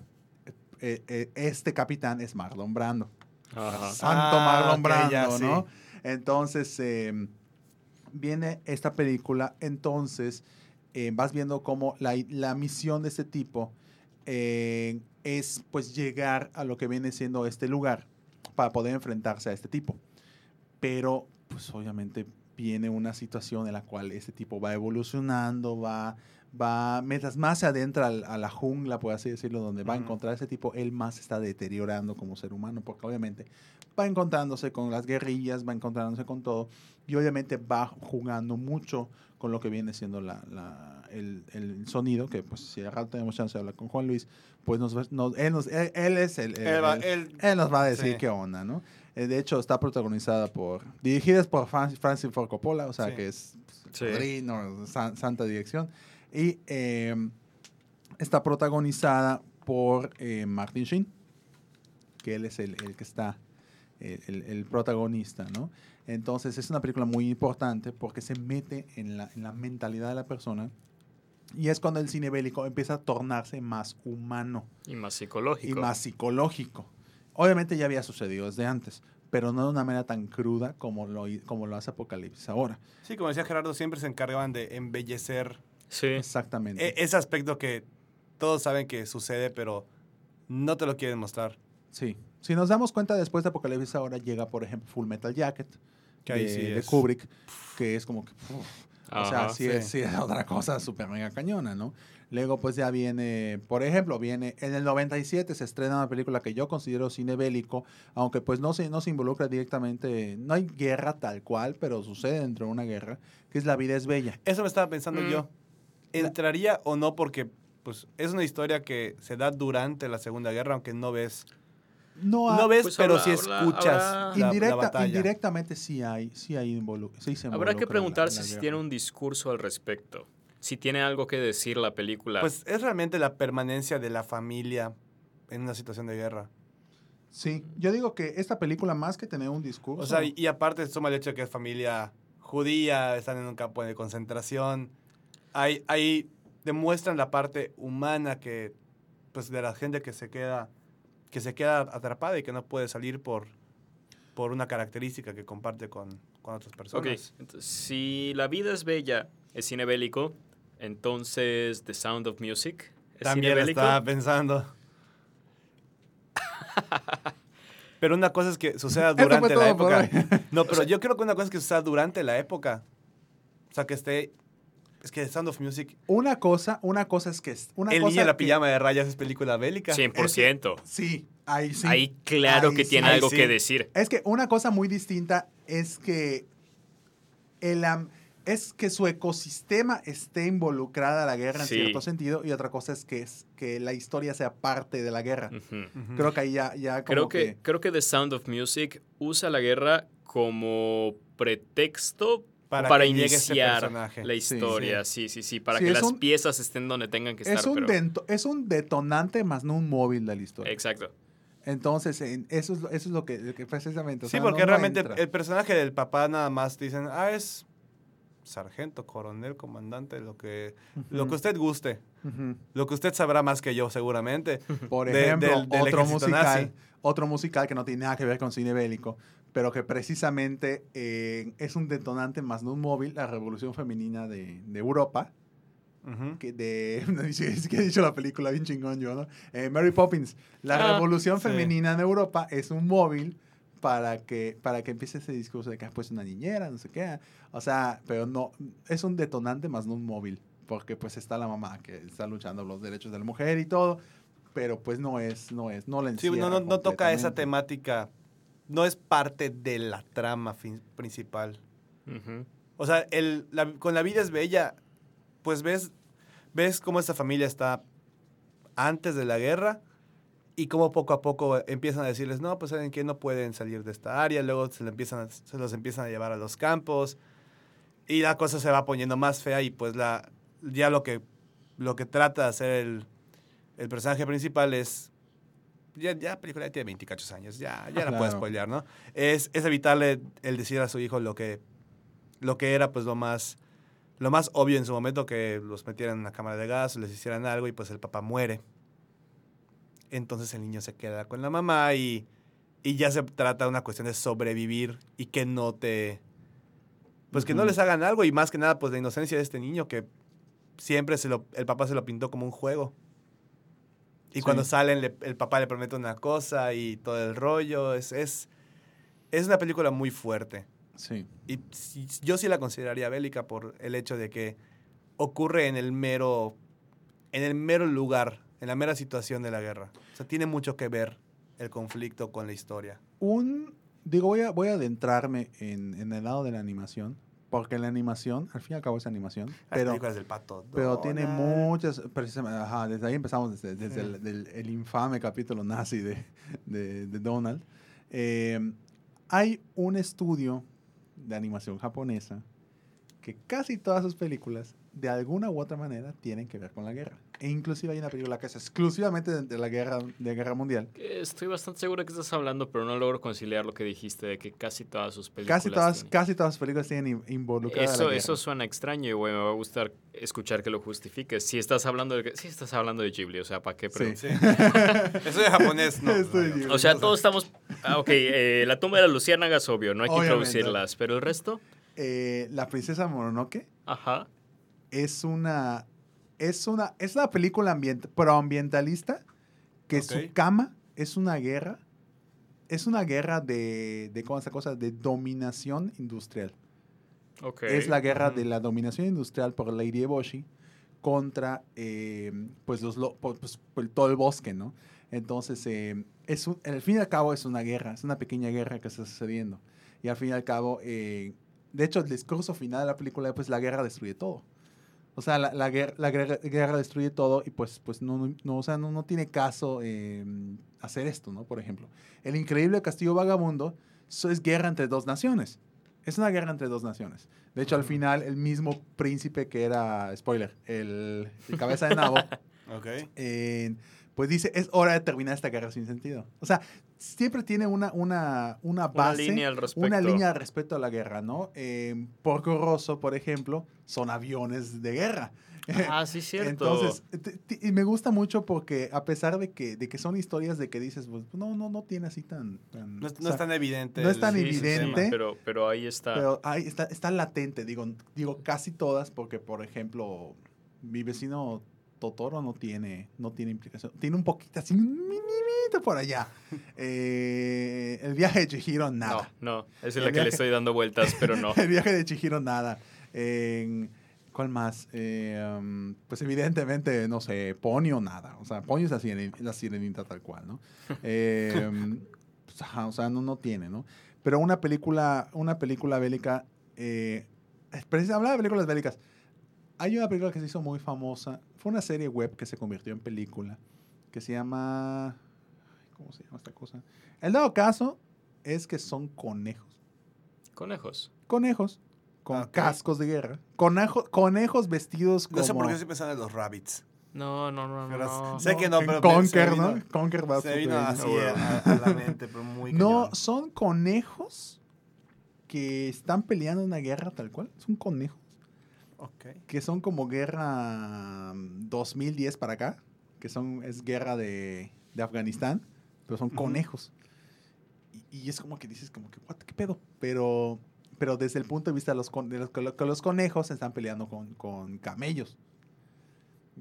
eh, eh, este capitán es Marlon Brando. Ajá. Santo Ah, Marlon Brando, ya, sí. ¿no? Entonces, eh, viene esta película, entonces eh, vas viendo cómo la, la misión de este tipo eh, es pues llegar a lo que viene siendo este lugar para poder enfrentarse a este tipo. Pero, pues obviamente viene una situación en la cual este tipo va evolucionando, va, va, mientras más se adentra al- a la jungla, por así decirlo, donde va a encontrar ese tipo, él más se está deteriorando como ser humano, porque obviamente va encontrándose con las guerrillas, va encontrándose con todo, y obviamente va jugando mucho con lo que viene siendo la, la- el, el sonido, que pues si rato tenemos chance de hablar con Juan Luis, pues nos, nos- él, nos- él- él es el... Él va- él- él nos va a decir Sí. qué onda, ¿no? Eh, de hecho, está protagonizada por... Dirigida por Fran- Francis Ford Coppola, o sea, Sí. que es Sí. padrino, san- santa dirección. Y eh, está protagonizada por eh, Martin Sheen, que él es el, el que está, el, el- protagonista, ¿no? Entonces es una película muy importante porque se mete en la, en la mentalidad de la persona y es cuando el cine bélico empieza a tornarse más humano Y más y psicológico. más psicológico. Obviamente ya había sucedido desde antes, pero no de una manera tan cruda como lo, como lo hace Apocalipsis ahora. Sí, como decía Gerardo, siempre se encargaban de embellecer Sí. Exactamente. e- ese aspecto que todos saben que sucede, pero no te lo quieren mostrar. Sí. Si nos damos cuenta después de Apocalipsis ahora llega, por ejemplo, Full Metal Jacket Que ahí de, sí de. Kubrick, que es como que... uf, o sea, Ajá, sí, sí. Es, sí es otra cosa súper mega cañona, ¿no? Luego pues ya viene, por ejemplo, viene en el 97 se estrena una película que yo considero cine bélico, aunque pues no se, no se involucra directamente, no hay guerra tal cual, pero sucede dentro de una guerra, que es La vida es bella. Eso me estaba pensando Mm. yo. ¿Entraría o no? Porque pues, es una historia que se da durante la Segunda Guerra, aunque no ves. No, No ves, Pues pero habla- sí escuchas habrá- la, la indirecta- batalla. indirectamente sí hay, sí hay involu- sí se Habrá que preguntarse la si tiene un discurso al respecto. Si tiene algo que decir la película. Pues es realmente la permanencia de la familia en una situación de guerra. Sí, yo digo que esta película más que tener un discurso... O sea, y, y aparte suma el hecho de que es familia judía, están en un campo de concentración. Ahí, ahí demuestran la parte humana que, pues, de la gente que se queda, que se queda atrapada y que no puede salir por, por una característica que comparte con, con otras ok, personas. entonces, si La vida es bella es cine bélico, entonces The Sound of Music es También estaba pensando. Pero una cosa es que suceda durante la época. No, pero yo creo que una cosa es que suceda durante la época. O sea, que esté... Es que Sound of Music... Una cosa, una cosa es que... es- Una el cosa niño en la que- pijama de rayas es película bélica. 100%. Sí, ahí sí. Ahí claro Ahí que sí. tiene Ahí algo sí. que decir. Es que una cosa muy distinta es que el, am- es que su ecosistema esté involucrada a la guerra en Sí. cierto sentido y otra cosa es que, es que la historia sea parte de la guerra. Creo que ahí ya, ya como Creo que, creo que The Sound of Music usa la guerra como pretexto Para ese iniciar la Sí. historia. Sí, sí, sí, para Sí, que las un- piezas estén donde tengan que estar. es un, pero- dento- es un detonante más no un móvil de la historia. Exacto. Entonces, en- eso, es, lo- eso es lo que, precisamente... o Sí, sea, porque no realmente entra. el personaje del papá nada más dicen, ah, es sargento, coronel, comandante, lo que, lo que usted guste. Lo que usted sabrá más que yo, seguramente. Por de- ejemplo, del- del otro musical, nazi. otro musical que no tiene nada que ver con cine bélico, pero que precisamente eh, es un detonante más no un móvil, la revolución femenina de, de Europa, que de, he dicho la película bien chingón yo, ¿no? Eh, Mary Poppins, la Ah, revolución sí. femenina en Europa es un móvil para que, para que empiece ese discurso de que has puesto una niñera, no sé qué, o sea, pero no, es un detonante más no un móvil, porque pues está la mamá que está luchando los derechos de la mujer y todo, pero pues no es, no es, no la Sí, no, no, no toca esa temática. No es parte de la trama fin- principal. Ujú. O sea, el, la- con La vida es bella, pues ves, ves cómo esta familia está antes de la guerra y cómo poco a poco empiezan a decirles, no, pues saben que no pueden salir de esta área, luego se, le empiezan, se los empiezan a llevar a los campos y la cosa se va poniendo más fea y pues la, ya lo que, lo que trata de hacer el, el personaje principal es... Ya, ya la película ya tiene 28 años, ya, ya la puedo Claro. spoilear, ¿no? Es, es evitarle el decir a su hijo lo que, lo que era pues lo más, lo más obvio en su momento, que los metieran en una cámara de gas, les hicieran algo y pues el papá muere. Entonces el niño se queda con la mamá y, y ya se trata de una cuestión de sobrevivir y que no te... Pues que no les hagan algo y más que nada pues la inocencia de este niño que siempre se lo, el papá se lo pintó como un juego. Y Sí. cuando salen le- el papá le promete una cosa y todo el rollo. Es, es, es una película muy fuerte. Sí. Y yo sí la consideraría bélica por el hecho de que ocurre en el mero, en el mero lugar, en la mera situación de la guerra. O sea, tiene mucho que ver el conflicto con la historia. Un, digo, voy a, voy a adentrarme en, en el lado de la animación, porque la animación, al fin y al cabo es animación, Las pero, películas del pato. pero tiene muchas, precisamente, ajá, desde ahí empezamos, desde, desde el, del- el infame capítulo nazi de, de, de Donald. Eh, hay un estudio de animación japonesa que casi todas sus películas, de alguna u otra manera, tienen que ver con la guerra. E inclusive hay una película que es exclusivamente de, de la guerra, de guerra mundial. Estoy bastante seguro de que estás hablando, pero no logro conciliar lo que dijiste de que casi todas sus películas. Casi todas, tienen- casi todas sus películas tienen in- involucrada la Eso, guerra. eso suena extraño y güey, me va a gustar escuchar que lo justifiques. Si estás hablando de que- si estás hablando de Ghibli, o sea, ¿para qué? Pero- Sí. Sí. Eso de japonés, no. Ghibli. O sea, todos estamos. Ah, ok, eh, la tumba de las luciérnagas, obvio, no hay que Obviamente. introducirlas, pero el resto, Eh, la princesa Mononoke ajá. Es una es una es una película ambient, proambientalista que Ok. su cama es una guerra es una guerra de de cómo esa cosa de dominación industrial. Ok. es la guerra de la dominación industrial por Lady Eboshi contra eh, pues los pues, todo el bosque no entonces eh, es un- al fin y al cabo es una guerra es una pequeña guerra que está sucediendo. Y al fin y al cabo eh, de hecho el discurso final de la película pues la guerra destruye todo o sea la, la guerra, la guerra, destruye todo y pues pues no, no o sea no, no tiene caso eh, hacer esto no por ejemplo el increíble castillo vagabundo eso es guerra entre dos naciones es una guerra entre dos naciones. De hecho, al final, el mismo príncipe que era, spoiler, el, el cabeza de nabo, eh, pues dice, es hora de terminar esta guerra sin sentido. O sea, siempre tiene una, una, una Una base, línea al respecto. una línea al respecto a la guerra, ¿no? Eh, Porco Rosso, por ejemplo, son aviones de guerra. Ah, sí, cierto. Entonces, t- t- y me gusta mucho porque a pesar de que, de que son historias de que dices, pues no, no, no tiene así tan... tan- No, es- o no sea, es tan evidente. no es tan Sí, evidente. pero, pero ahí está. pero ahí está, está latente, digo, digo casi todas, porque por ejemplo, mi vecino Totoro no tiene, no tiene implicación. Tiene un poquito así, un minimito por allá. Eh, el viaje de Chihiro, nada. No, no, es El la que le estoy dando vueltas, pero no. el viaje de Chihiro, nada. En- ¿Cuál más? Eh, um, pues evidentemente, no sé, Ponyo, nada. O sea, Ponyo es la, siren- la sirenita tal cual, ¿no? Eh, um, pues, ajá, o sea, no, no tiene, ¿no? Pero una película, una película bélica, precisamente, hablaba de películas bélicas. Hay una película que se hizo muy famosa. Fue una serie web que se convirtió en película. Que se llama... ¿Cómo se llama esta cosa? El dado caso es que son conejos Conejos. conejos con cascos de guerra. Conejo- conejos vestidos como... No sé por qué estoy pensando en los rabbits. No, no, no, no. Pero no. sé que no, pero Conker, ¿no? Conker va Se vino así a, a la mente, pero muy No, cañón. son conejos que están peleando una guerra tal cual. Son conejos Ok. que son como guerra mm, 2010 para acá, que son es guerra de, de Afganistán, pero son conejos. Y, y es como que dices como que what, qué pedo, pero pero desde el punto de vista de los, con- de los, que los conejos están peleando con, con camellos.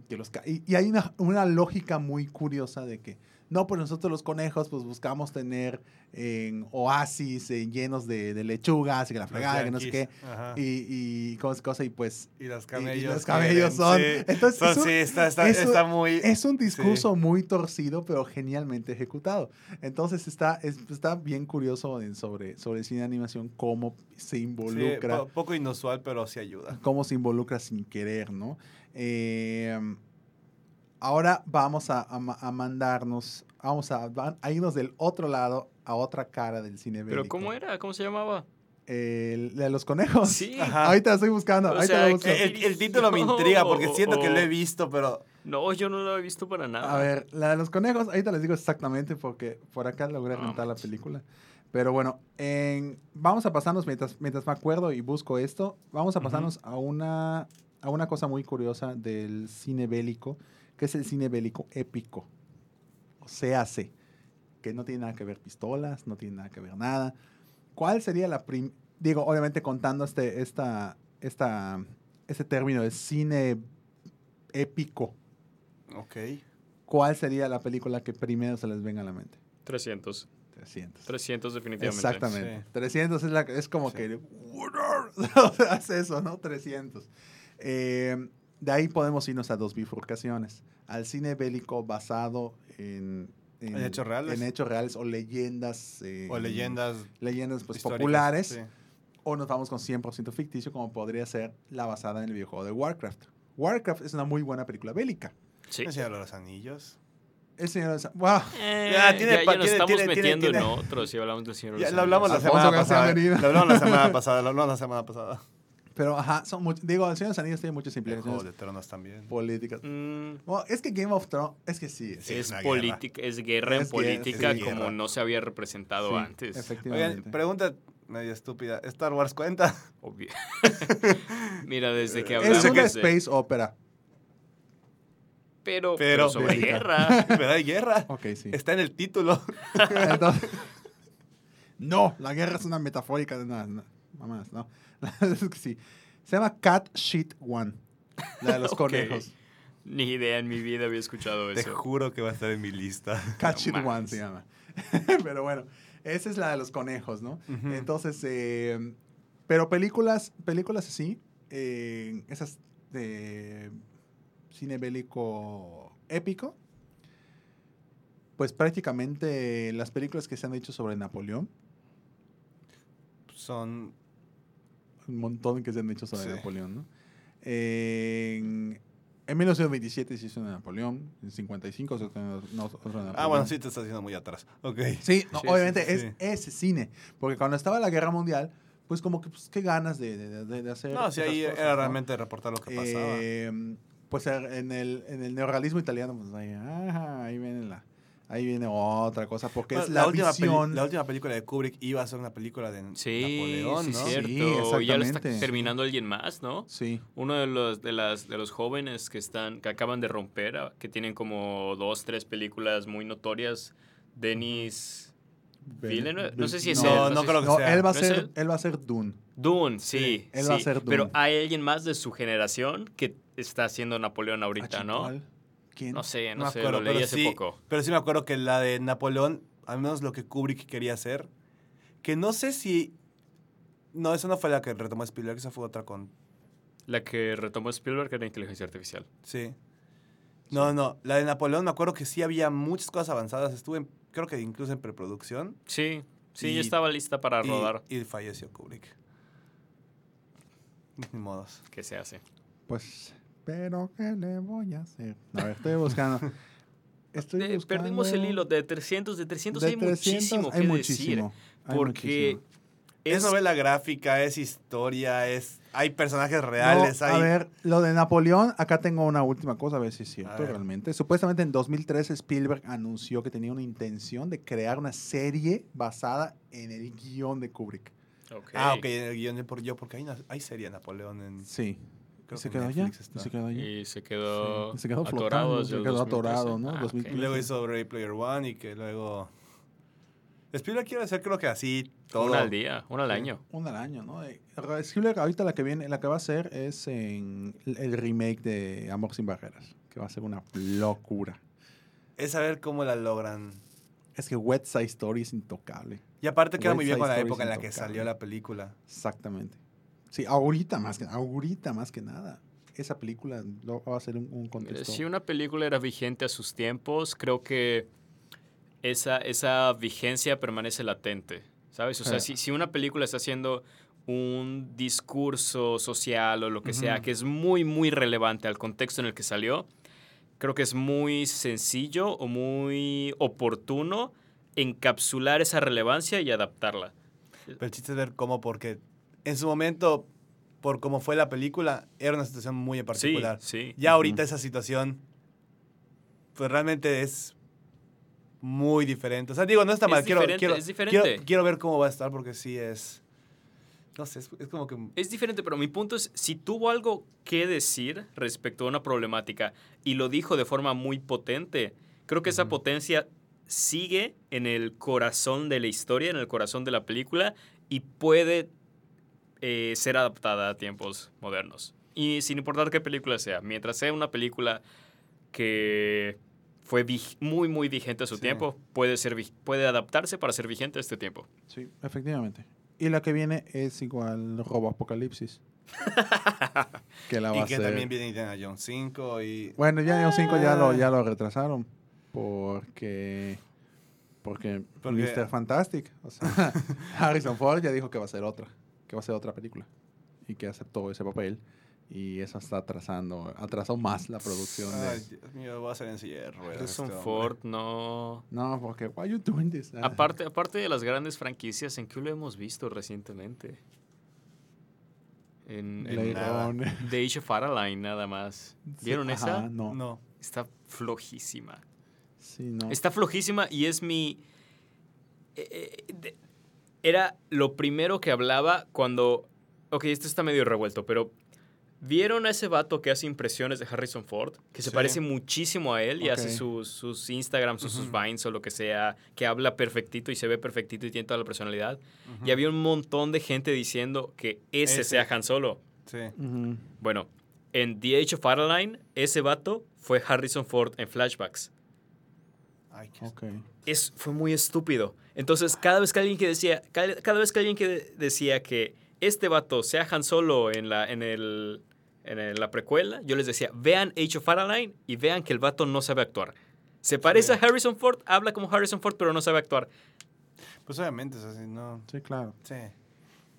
Que los y, y hay una, una lógica muy curiosa de que, no, pues nosotros los conejos pues buscamos tener en oasis llenos de, de lechugas y que la fregada, que no sé qué. Ajá. Y, y cosas, cosas, y pues Y los y- y camellos. los camellos son- sí. entonces, Son- eso- sí, está, está, eso está muy. es un discurso muy torcido, pero genialmente ejecutado. Entonces está, es- está bien curioso en sobre, sobre el cine de animación cómo se sí, involucra, po- poco inusual, pero sí ayuda. cómo se involucra sin querer, ¿no? Eh, ahora vamos a, a a mandarnos, vamos a, a irnos del otro lado a otra cara del cine ¿Pero bélico. cómo era? ¿Cómo se llamaba? El de los conejos. Sí. Ajá. Ahorita lo estoy buscando. O ahorita sea, lo busco. El, el título me intriga porque siento que lo he Oh. visto, pero. No, yo no lo he visto para nada. A ver, la de los conejos, ahorita les digo exactamente porque por acá logré rentar la manches. película. Pero bueno, en- vamos a pasarnos, mientras, mientras me acuerdo y busco esto, vamos a pasarnos a, una, a una cosa muy curiosa del cine bélico, que es el cine bélico épico, o CAC, que no tiene nada que ver pistolas, no tiene nada que ver nada. ¿Cuál sería la prim... Digo, obviamente contando este, esta, esta, este término de cine épico, Ok. ¿cuál sería la película que primero se les venga a la mente? 300. 300. 300 definitivamente. Exactamente. Sí. 300 es, la, es como Sí. que... es eso, ¿no? 300. Eh, de ahí podemos irnos a dos bifurcaciones. Al cine bélico basado en... ¿En hechos reales? En hechos reales o leyendas. eh, O leyendas Leyendas pues, populares. sí. O nos vamos con 100% ficticio, como podría ser la basada en el videojuego de Warcraft. Warcraft es una muy buena película bélica. Sí. El Señor de los Anillos. El señor... de- ¡Wow! Eh, Ya, tiene ya, ya nos estamos tiene- metiendo tiene- en otros si hablamos del Señor de los lo hablamos la Anillos. Semana pasada. Merino. Lo hablamos la semana pasada. Lo hablamos la semana pasada. Pero, ajá, son much- digo, el Señor de los Anillos tiene muchas El Juego implicaciones de Tronos también. políticas. Mm, Bueno, es que Game of Thrones, es que sí. Es es una política, es guerra en Es guerra, política sí, como no se había representado Sí, antes. Efectivamente. Oigan, pregunta medio estúpida. ¿Star Wars cuenta? Obvio. Mira, desde que es hablamos una de- space opera. pero, Pero- pero sobre guerra. Pero hay guerra. Ok, sí. Está en el título. Entonces- no, la guerra es una metafórica de nada. No, mamás, no. Es que sí. Se llama Cat Shit One. La de los conejos. Ni idea en mi vida había escuchado Te eso. juro que va a estar en mi lista. Cat No Shit One se llama. Pero bueno, esa es la de los conejos, ¿no? Entonces, eh, pero películas, películas así, eh, esas de cine bélico épico, pues prácticamente las películas que se han hecho sobre Napoleón, Son. Un montón que se han hecho sobre Sí. Napoleón, ¿no? En, en 1927 se hizo una de Napoleón, en 55 se hizo una- no, otra de Napoleón. Ah, bueno, sí te estás haciendo muy atrás. Ok. Sí, no, Sí, obviamente sí, es ese cine, porque cuando estaba la guerra mundial, pues como que pues, qué ganas de, de- de- de hacer. No, sí, ahí cosas, era ¿no? realmente reportar lo que pasaba. Eh, pues en el, en el neorrealismo italiano, pues ahí, ajá, ahí viene la, ahí viene otra cosa, porque Bueno, es la, última visión. la última película de Kubrick iba a ser una película de Sí, Napoleón, sí, ¿no? cierto. Sí, ya lo está exactamente. terminando alguien más, ¿no? Sí, Uno de los, de, las, de los jóvenes que, están, que acaban de romper, ah, que tienen como dos, tres películas muy notorias, Denis Villeneuve, no sé si es No, él. no sé creo que no, sea. él va a ¿No ser, él? él va a ser Dune. Dune, sí. Sí, él sí. va a ser Dune. Pero hay alguien más de su generación que está haciendo Napoleón ahorita, Ah, ¿no? ¿cuál? ¿Quién? No sé, No sé, acuerdo, lo leí pero hace sí, poco. Pero sí me acuerdo que la de Napoleón, al menos lo que Kubrick quería hacer, que no sé si... No, esa no fue la que retomó Spielberg, esa fue otra con... La que retomó Spielberg era inteligencia artificial. Sí. No, no, la de Napoleón me acuerdo que sí había muchas cosas avanzadas. Estuve, en- creo que incluso en preproducción. Sí, sí, Y- ya estaba lista para y, rodar. y falleció Kubrick. Ni modos. ¿Qué se hace? Pues, pero ¿qué le voy a hacer? A ver, estoy buscando. Estoy Eh, perdimos el hilo de 300, de 300 de hay 300 muchísimo hay que muchísimo, decir. hay Porque muchísimo. Es, es, novela gráfica, es historia, es hay personajes reales. No, hay... A ver, lo de Napoleón, acá tengo una última cosa, a ver si es cierto realmente. Supuestamente en 2013 Spielberg anunció que tenía una intención de crear una serie basada en el guion de Kubrick. Ah, ok, en el guion de por yo, porque hay, una, hay serie de Napoleón en... Sí. Creo ¿Y se quedó allá? ¿Y se quedó allá? Y se quedó, Sí, se quedó atorado flotando, se quedó 2013. atorado, ¿no? Ah, 2015. Y luego hizo Ready Player One y que luego... Spielberg quiere hacer creo que así todo. Una al día, una al Sí, año. Una al año, ¿no? Eh, Spielberg ahorita la que viene, la que va a hacer es en el remake de Amor sin barreras, que va a ser una locura. Es saber cómo la logran. Es que West Side Story es intocable. Y aparte queda muy bien con la Story época en la que intocable. salió la película. Exactamente. Sí, ahorita más que ahorita más que nada. Esa película lo- va a ser un, un contexto. Si una película era vigente a sus tiempos, creo que esa, esa vigencia permanece latente, ¿sabes? O sea, Sí. si, si una película está haciendo un discurso social o lo que sea, Ujú. que es muy, muy relevante al contexto en el que salió, creo que es muy sencillo o muy oportuno encapsular esa relevancia y adaptarla. Pero el chiste es ver cómo, porque en su momento, por cómo fue la película, era una situación muy en particular. Sí, sí. Ya ahorita Ujú. esa situación, pues realmente es muy diferente. O sea, digo, no está Es mal. Quiero, diferente, quiero, es. Quiero, quiero ver cómo va a estar porque sí es... No sé, es, es como que... Es diferente, pero mi punto es, si tuvo algo que decir respecto a una problemática y lo dijo de forma muy potente, creo que esa potencia sigue en el corazón de la historia, en el corazón de la película y puede eh, ser adaptada a tiempos modernos. Y sin importar qué película sea, mientras sea una película que fue muy, muy vigente a su Sí. tiempo, puede, ser, puede adaptarse para ser vigente a este tiempo. Sí, efectivamente. Y la que viene es igual Robo Apocalipsis. que la va Y a que hacer. también viene Indiana Jones 5 y... Bueno, ya en 5 ya Ah. lo, ya lo retrasaron porque porque, Porque- Mr. Fantastic, o sea, Harrison Ford ya dijo que va a ser otra, que va a ser otra película y que aceptó ese papel y eso está atrasando, atrasó más la producción Ay, de Dios mío, voy a hacer en de ruedas. Harrison este hombre. Ford, no. No, porque why you doing this? Ah, Aparte, aparte de las grandes franquicias, ¿en qué lo hemos visto recientemente? En, en nada. The Age of Adeline, nada más. ¿Vieron Sí, esa? ajá, no. No. Está flojísima. Sí, no. Está flojísima y es mi... eh, eh, de- era lo primero que hablaba cuando... Ok, esto está medio revuelto, pero... ¿Vieron a ese vato que hace impresiones de Harrison Ford? Que se Sí. parece muchísimo a él y hace sus, sus Instagrams o sus. Vines o lo que sea, que habla perfectito y se ve perfectito y tiene toda la personalidad. Y había un montón de gente diciendo que ese, Ese. sea Han Solo. Sí. Bueno, en The Age of Adeline, ese vato fue Harrison Ford en flashbacks. Ay, qué... Es, fue muy estúpido. Entonces, cada vez que alguien que decía, cada, cada vez que alguien que de- decía que este vato sea Han Solo en la, en el, en el- la precuela, yo les decía, vean Age of Adeline y vean que el vato no sabe actuar. Se parece a Harrison Ford, habla como Harrison Ford, pero no sabe actuar. Pues obviamente es así, ¿no? Sí, claro. Sí.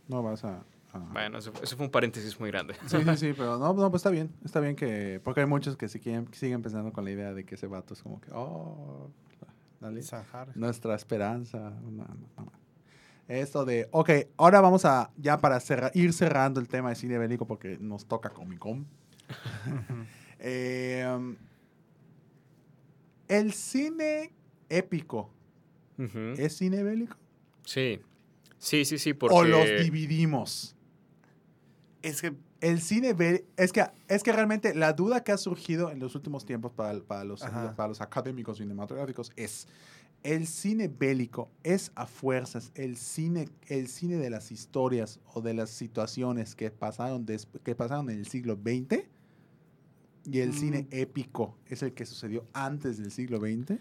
No vas a... a- Bueno, eso, eso fue un paréntesis muy grande. Sí, sí, sí, pero no, no, pues está bien. Está bien que... Porque hay muchos que, quieren- que siguen pensando con la idea de que ese vato es como que... Oh, Harris. Nuestra esperanza. No, no, no. Esto de... Ok, ahora vamos a... Ya para ir cerrando el tema de cine bélico porque nos toca Comic Con. Eh, um, el cine épico es cine bélico Sí. Sí, sí, sí, porque... o los dividimos. Es que El cine bé- es que es que realmente la duda que ha surgido en los últimos tiempos para, para los Ajá. para los académicos cinematográficos es el cine bélico es a fuerzas el cine el cine de las historias o de las situaciones que pasaron des- que pasaron en el siglo XX y el Mm. cine épico es el que sucedió antes del siglo XX.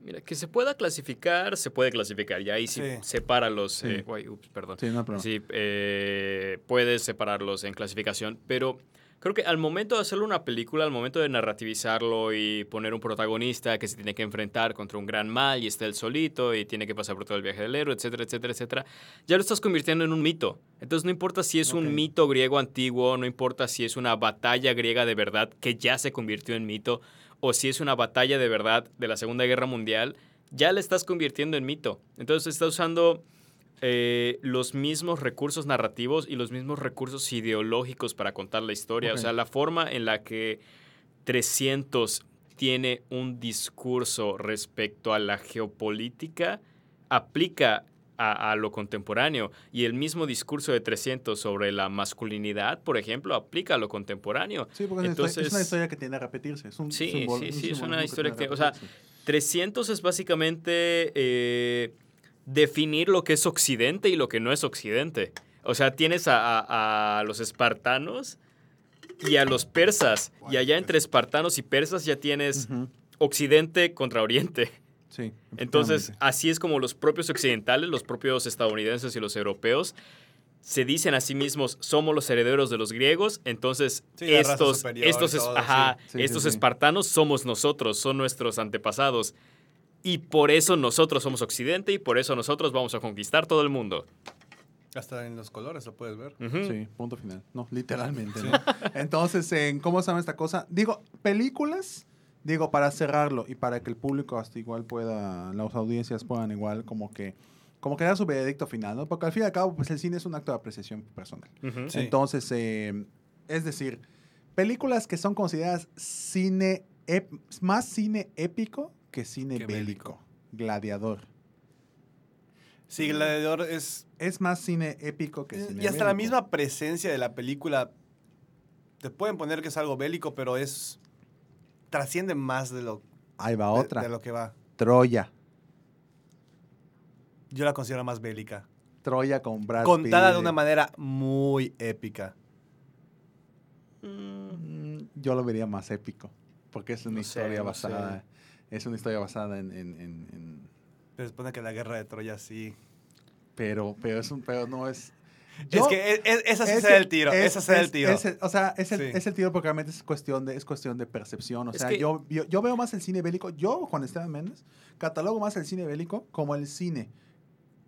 Mira, que se pueda clasificar, se puede clasificar. Y ahí sí, Sí. separa los... Sí. eh, uy, ups, perdón. Sí, no. Sí, eh, puedes separarlos en clasificación, pero creo que al momento de hacerlo una película, al momento de narrativizarlo y poner un protagonista que se tiene que enfrentar contra un gran mal y está él solito y tiene que pasar por todo el viaje del héroe, etcétera, etcétera, etcétera, ya lo estás convirtiendo en un mito. Entonces no importa si es un mito griego antiguo, no importa si es una batalla griega de verdad que ya se convirtió en mito, o si es una batalla de verdad de la Segunda Guerra Mundial, ya la estás convirtiendo en mito. Entonces está usando eh, los mismos recursos narrativos y los mismos recursos ideológicos para contar la historia. O sea, la forma en la que 300 tiene un discurso respecto a la geopolítica aplica a, a lo contemporáneo. Y el mismo discurso de 300 sobre la masculinidad, por ejemplo, aplica a lo contemporáneo. Sí, porque es una historia- es una Entonces- historia que tiende a repetirse. Es un Sí, sí, un sí, es una que historia tiende que- o sea, repetirse. 300 es básicamente eh, definir lo que es Occidente y lo que no es Occidente. O sea, tienes a, a- a los espartanos y a los persas. Y allá entre espartanos y persas ya tienes. Occidente contra Oriente. Sí. Entonces, así es como los propios occidentales, los propios estadounidenses y los europeos se dicen a sí mismos, somos los herederos de los griegos, entonces Sí, estos, estos, todo, ajá, sí. Estos espartanos somos nosotros, son nuestros antepasados. Y por eso nosotros somos occidente y por eso nosotros vamos a conquistar todo el mundo. hasta en los colores lo puedes ver. Sí, punto final. No, literalmente. ¿no? Entonces, en ¿cómo se llama esta cosa? Digo, películas, digo, para cerrarlo y para que el público hasta igual pueda, las audiencias puedan igual como que, como que dar su veredicto final, ¿no? Porque al fin y al cabo, pues el cine es un acto de apreciación personal. Sí. Entonces, eh, es decir, películas que son consideradas cine, más cine épico que cine bélico. bélico. Gladiador. Sí, Gladiador es... Es más cine épico que cine Y hasta la misma presencia de la película te pueden poner que es algo bélico, pero es... Trasciende más de lo, Ahí va de- otra. de lo que va. Troya. Yo la considero más bélica. Troya con Brad Contada Pitt. de una manera muy épica. Mm, Yo lo vería más épico. Porque es una No sé, historia no basada. Es una historia basada en. en- en- en- Pero se supone que la guerra de Troya sí. pero, pero es un. Pero no es. Yo- es que e- e- esa sí es que el tiro. es- esa será es- el tiro. es el- o sea, es el, Sí. es el tiro porque realmente es cuestión de, es cuestión de percepción. O Es sea, que- yo, yo, yo veo más el cine bélico, yo, Juan Esteban Méndez, catalogo más el cine bélico como el cine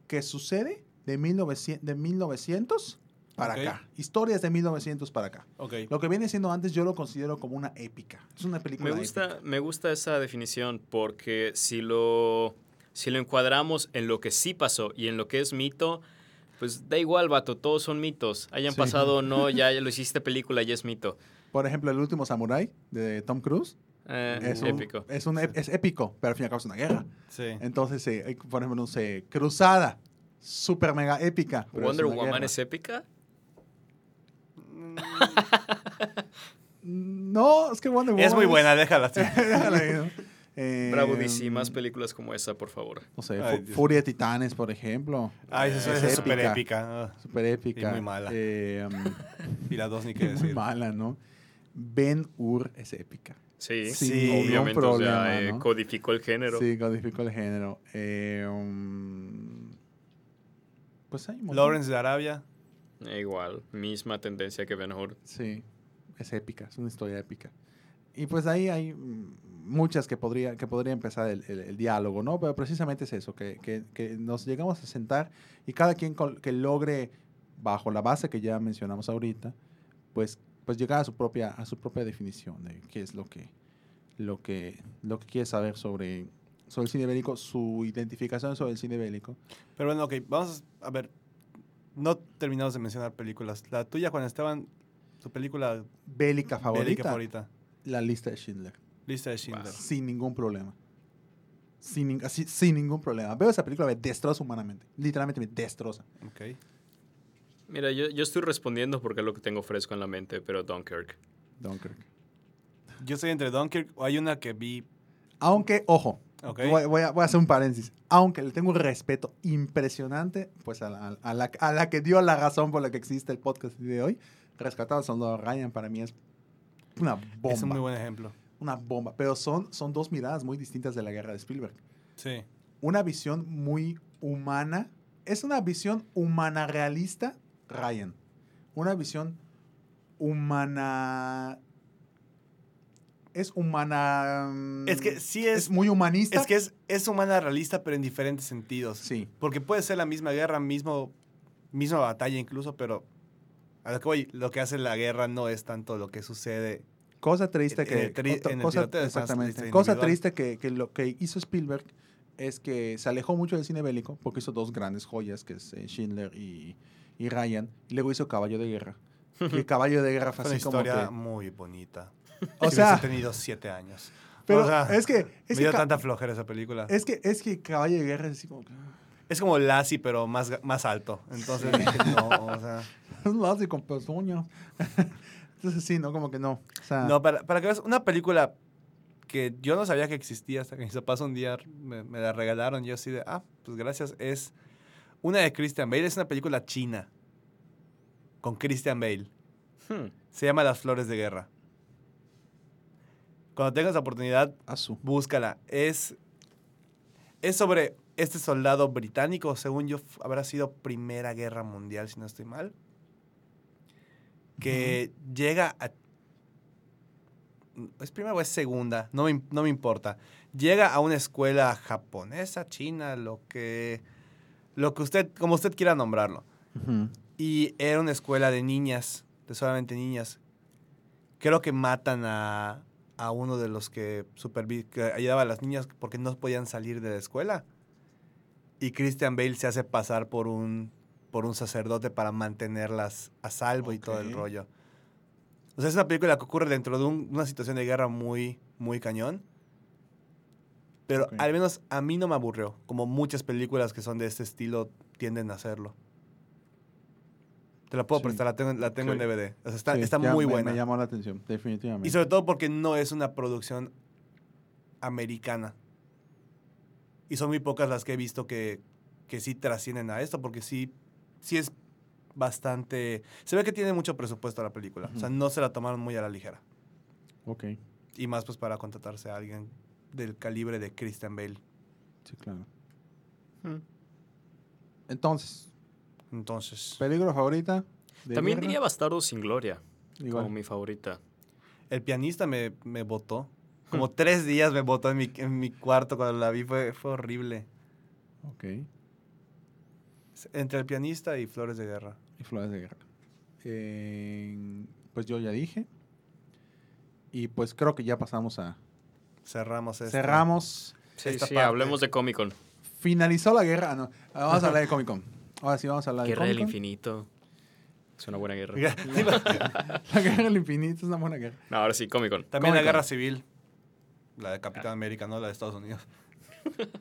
que sucede de 1900, de 1900 para Ok. acá. Historias de 1900 para acá. ok. Lo que viene siendo antes yo lo considero como una épica. Es una película Me gusta, épica. me gusta esa definición porque si lo, si lo encuadramos en lo que sí pasó y en lo que es mito, pues da igual, vato, todos son mitos. Hayan Sí. pasado o no, ya lo hiciste película, ya es mito. Por ejemplo, El último samurái de Tom Cruise Eh, es, un- épico. es, un ep- es épico, pero al fin y al cabo es una guerra. Sí. Entonces, eh, por ejemplo, no sé, Cruzada, super mega épica. ¿Wonder Woman guerra. es épica? No, es que Wonder Woman Es muy buena, déjala así. Déjala ahí, ¿no? Eh, más películas como esa, por favor. No sé, Ay. Furia de Titanes, por ejemplo. Ay, Eh, esa es súper épica. Ah, Súper épica. Y muy mala. Eh, um, Y la dos ni qué muy decir. mala, ¿no? Ben Hur es épica. Sí, Sin Sí, obviamente, problema, o sea, eh, ¿no? codificó el género. Sí, codificó el género. Eh, um, pues hay. Lawrence de Arabia. Eh, igual, misma tendencia que Ben Hur. Sí, es épica, es una historia épica. Y pues ahí hay mm, muchas que podría, que podría empezar el, el- el diálogo, ¿no? Pero precisamente es eso, que, que- que nos llegamos a sentar y cada quien que logre, bajo la base que ya mencionamos ahorita, pues, pues llegar a su propia, a su propia definición de qué es lo que, lo que, lo que quiere saber sobre, sobre el cine bélico, su identificación sobre el cine bélico. Pero bueno, ok, vamos a ver. No terminamos de mencionar películas. La tuya, Juan Esteban, tu película Bélica favorita, bélica favorita. la lista de Schindler. Lista de Schindler. Sin ningún problema. Sin, así, sin ningún problema. Veo esa película, me destroza humanamente. Literalmente me destroza. Ok. Mira, yo, yo estoy respondiendo porque es lo que tengo fresco en la mente, pero Dunkirk. Dunkirk. Yo estoy entre Dunkirk. o Hay una que vi. Aunque, ojo, Ok. voy, voy a, voy a hacer un paréntesis. Aunque le tengo un respeto impresionante pues a la, a la- a la que dio la razón por la que existe el podcast de hoy. Rescatado al soldado Ryan para mí es una bomba. Es un muy buen ejemplo. Una bomba. Pero son, son dos miradas muy distintas de la guerra de Spielberg. Sí. una visión muy humana. Es una visión humana realista, Ryan. Una visión humana. Es humana. mm, Es que sí es, es. muy humanista. Es que es, es humana realista, pero en diferentes sentidos. Sí. Porque puede ser la misma guerra, mismo, misma batalla incluso, pero a lo que voy, lo que hace la guerra no es tanto lo que sucede. Cosa triste que. eh, tri- otra- cosa, es exactamente. triste Cosa triste que, que lo que hizo Spielberg es que se alejó mucho del cine bélico porque hizo dos grandes joyas, que es eh, Schindler y, y Ryan. Y luego hizo Caballo de Guerra. Y el Caballo de Guerra fue una así como historia que. muy bonita. O Si sea, tenido siete años. pero o sea, es que. me Es dio que, tanta flojera esa película. Es, es que, es que Caballo de Guerra es así como que. como Lassie, pero más, más alto. Entonces dije, no, o sea. Es Lassie con pezuñas. Entonces sí, ¿no? Como que no. O sea, No, para, para que veas, una película que yo no sabía que existía hasta que mis papás un día me, me la regalaron. Yo así de, ah, pues gracias. Es una de Christian Bale. Es una película china con Christian Bale. Hmm. Se llama Las Flores de Guerra. Cuando tengas la oportunidad, Azul. búscala. Es, es sobre este soldado británico, según yo, habrá sido Primera Guerra Mundial, si no estoy mal, que llega a... ¿Es primera o es segunda? No me, no me importa. Llega a una escuela japonesa, china, lo que, lo que usted, como usted quiera nombrarlo. Y era una escuela de niñas, de solamente niñas. Creo que matan a, a uno de los que, supervi- que ayudaba a las niñas porque no podían salir de la escuela. Y Christian Bale se hace pasar por un, por un sacerdote para mantenerlas a salvo y todo el rollo. O sea, es una película que ocurre dentro de un- una situación de guerra muy, muy cañón. Pero al menos a mí no me aburrió, como muchas películas que son de este estilo tienden a hacerlo. Te la puedo Sí. prestar, la tengo, la tengo en. DVD. O sea, está, Sí, está ya muy me- buena. Me llamó la atención, definitivamente. Y sobre todo porque no es una producción americana. Y son muy pocas las que he visto que, que sí trascienden a esto, porque sí, sí es bastante... Se ve que tiene mucho presupuesto la película. O sea, no se la tomaron muy a la ligera. Ok, Y más pues para contratarse a alguien del calibre de Christian Bale. sí, claro. Hmm. Entonces, Entonces, ¿Película favorita? de También guerra? diría Bastardo sin Gloria Igual. como mi favorita. el pianista me, me votó. Como tres días me votó en mi, en mi cuarto cuando la vi. Fue, fue horrible. Ok. Entre el pianista y Flores de Guerra. Y Flores de Guerra. Eh, pues yo ya dije. Y pues creo que ya pasamos a... Cerramos esto. Cerramos. Sí, Esta sí, parte. hablemos de Comic Con. Finalizó la guerra. Ah, no. Vamos a hablar de Comic Con. Ahora sí, vamos a hablar de Guerra del Comic Con. Infinito. Es una buena guerra. La guerra del infinito es una buena guerra. No, ahora sí, Comic Con. También la. Guerra Civil. La de Capitán Ah. América, no la de Estados Unidos.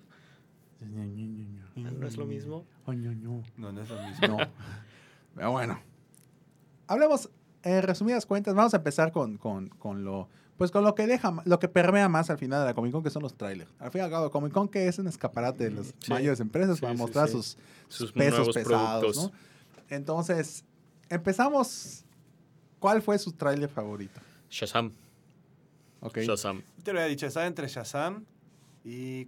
¿No es lo mismo? No, no. Es lo mismo. No. Pero bueno. Hablemos, en resumidas cuentas, vamos a empezar con, con, con lo pues con lo que deja, lo que permea más al final de la Comic Con, que son los trailers. Al fin y al cabo, Comic Con que es un escaparate de las Sí. mayores empresas Sí, para sí, mostrar sí. sus, Sus sus pesos nuevos pesados. Entonces, empezamos. ¿Cuál fue su trailer favorito? Shazam. Ok. Shazam. Te lo había dicho, estaba entre Shazam y.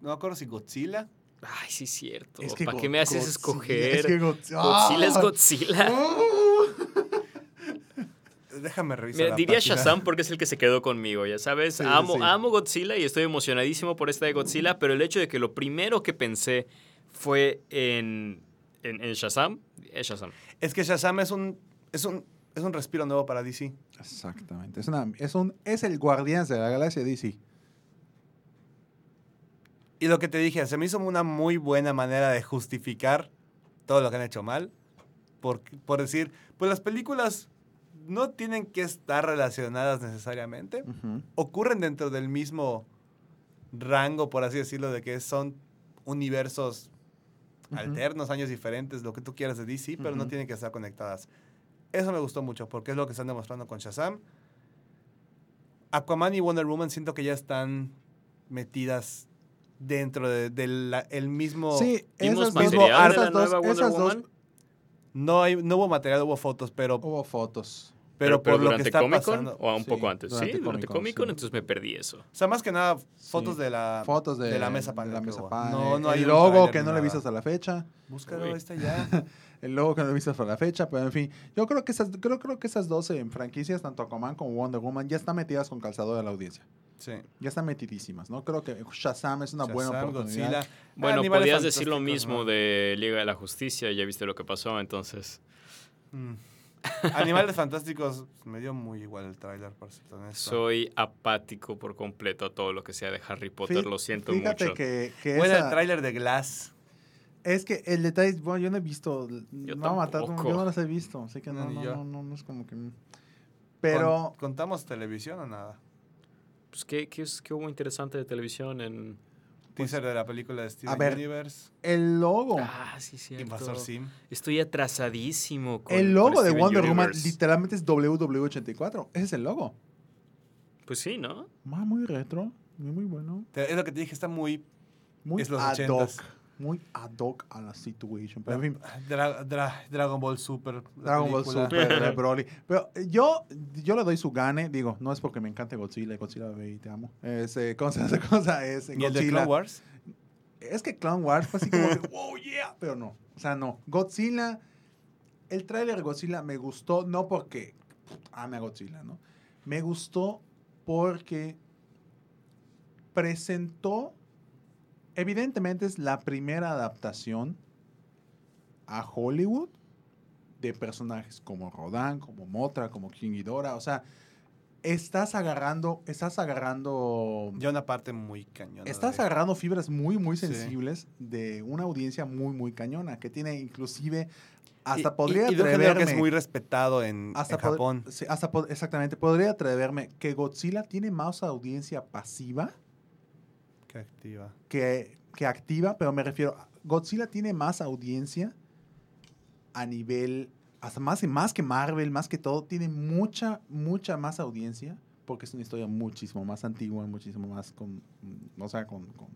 No me acuerdo si Godzilla. Ay, sí, cierto. Es que ¿Para qué me haces Godzilla- escoger? Es que Godzilla, Godzilla es ¡Ah! Godzilla. Déjame revisar. Mira, la diría página. Shazam porque es el que se quedó conmigo, ya sabes. Sí, amo, sí. amo Godzilla y estoy emocionadísimo por esta de Godzilla, pero el hecho de que lo primero que pensé fue en, en, en Shazam, es Shazam. Es que Shazam es un, es un, es un respiro nuevo para DC. Exactamente. Es, una, es, un, es el Guardianes de la Galaxia de DC. Y lo que te dije, se me hizo una muy buena manera de justificar todo lo que han hecho mal. Por, por decir, pues las películas no tienen que estar relacionadas necesariamente. Ocurren dentro del mismo rango, por así decirlo, de que son universos alternos, años diferentes, lo que tú quieras de DC, pero no tienen que estar conectadas. Eso me gustó mucho, porque es lo que están demostrando con Shazam. Aquaman y Wonder Woman siento que ya están metidas dentro del de, la- el mismo... Sí, ¿Vimos esas mismo de la esas dos, nueva esas dos? No, hay, no hubo material, hubo fotos, pero, hubo fotos. pero, por lo que está Comic Con pasando... o un Sí, poco antes. durante sí, durante Comic Con, sí. entonces me perdí eso. O sea, más que nada, fotos Sí. de la... Fotos de, la mesa de panel la mesa. No, no hay el logo que no le nada. hasta la fecha. Búscalo, Uy. está ya. El logo que no he visto hasta la fecha. Pero en fin, yo creo que esas, creo, creo que esas dos eh, franquicias, tanto Aquaman como Wonder Woman, ya están metidas con calzador de la audiencia. Sí. Ya están metidísimas, ¿no? Creo que Shazam es una buena oportunidad. Godzilla. Bueno, Animales podías decir lo mismo ¿no? de Liga de la Justicia, ya viste lo que pasó, entonces. Mm. Animales Fantásticos me dio muy igual el tráiler, para ser honesto. Soy apático por completo a todo lo que sea de Harry Potter, Fí- lo siento Fíjate mucho. que, que Bueno, esa- el tráiler de Glass. Es que el detalle, bueno, yo no he visto, Yo no, matar, tampoco. yo no las he visto, así que No, no, no, no, no, no es como que... Pero, Con- ¿Contamos televisión o nada? Pues, ¿qué, qué, es- qué hubo interesante de televisión en. Teaser de la película de Steven a ver, Universe. el logo, Ah, sí, cierto. Invasor Sim. Estoy atrasadísimo con. el logo con de Steven Wonder Woman literalmente es WW84, ese es el logo. Pues sí, ¿no? Ah, muy retro, muy, muy bueno. Es lo que te dije, está muy... Muy Es los ad hoc, ochentas. Muy ad hoc a la situation. Pero en fin, Dra- Dra- Dragon Ball Super. Dragon Ball. Super de Broly. Pero eh, yo, yo le doy su gane, digo, no es porque me encante Godzilla, Godzilla baby, te amo. Es, eh, cosa, esa cosa es ¿Y el de Godzilla. Clone Wars? Es que Clone Wars fue así como que, wow, yeah, pero no. O sea, no. Godzilla, el tráiler de Godzilla me gustó, no porque ame a Godzilla, ¿no? Me gustó porque presentó, evidentemente es la primera adaptación a Hollywood de personajes como Rodan, como Motra, como King Ghidorah. O sea, estás agarrando, estás agarrando... Ya una parte muy cañona. Estás de- agarrando fibras muy, muy Sí. sensibles de una audiencia muy, muy cañona, que tiene inclusive, Y- hasta y- podría y género atreverme... que es muy respetado en, hasta en Japón. sí, hasta exactamente, podría atreverme que Godzilla tiene más audiencia pasiva Que activa. que, que activa, pero me refiero, Godzilla tiene más audiencia a nivel, hasta más, más que Marvel, más que todo, tiene mucha, mucha más audiencia, porque es una historia muchísimo más antigua, muchísimo más con, mm, o sea, con, con,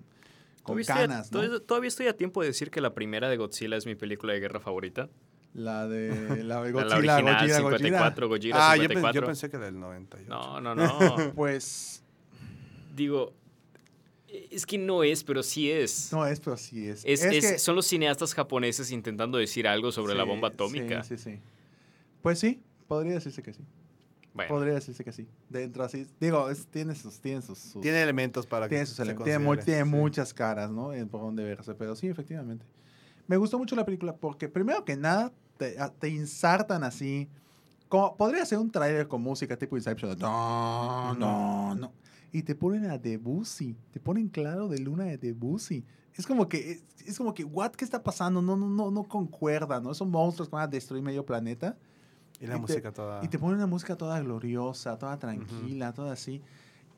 con ¿Todavía estoy a- canas, ¿no? todavía- estoy a tiempo de decir que la primera de Godzilla es mi película de guerra favorita. La de la de La- Godzilla, la original, Godzilla, 54, Godzilla Ah, yo, pen- 54. yo pensé que del 98. No, no, no. Pues, Digo, Es que no es, pero sí es. No es, pero sí es. Es, Es es- que- Son los cineastas japoneses intentando decir algo sobre la Sí, bomba atómica. Sí, sí, sí. Pues sí, podría decirse que sí. Bueno, Podría decirse que sí. Dentro así. Digo, es- tiene sus. Tiene sus, sus- Tiene elementos para tiene que sus elementos, tiene, mu- tiene sí. muchas caras, ¿no? En por donde verse, pero sí, efectivamente. Me gustó mucho la película porque, primero que nada, te, a- te insertan así. Como, podría ser un tráiler con música tipo Inception. No, no, no. Y te ponen a Debussy. Te ponen claro de luna de Debussy. Es como que, es, es como que, what, ¿qué está pasando? No, no, no, no concuerda, ¿no? Son monstruos que van a destruir medio planeta. Y la y te- música toda. Y te ponen una música toda gloriosa, toda tranquila, toda así.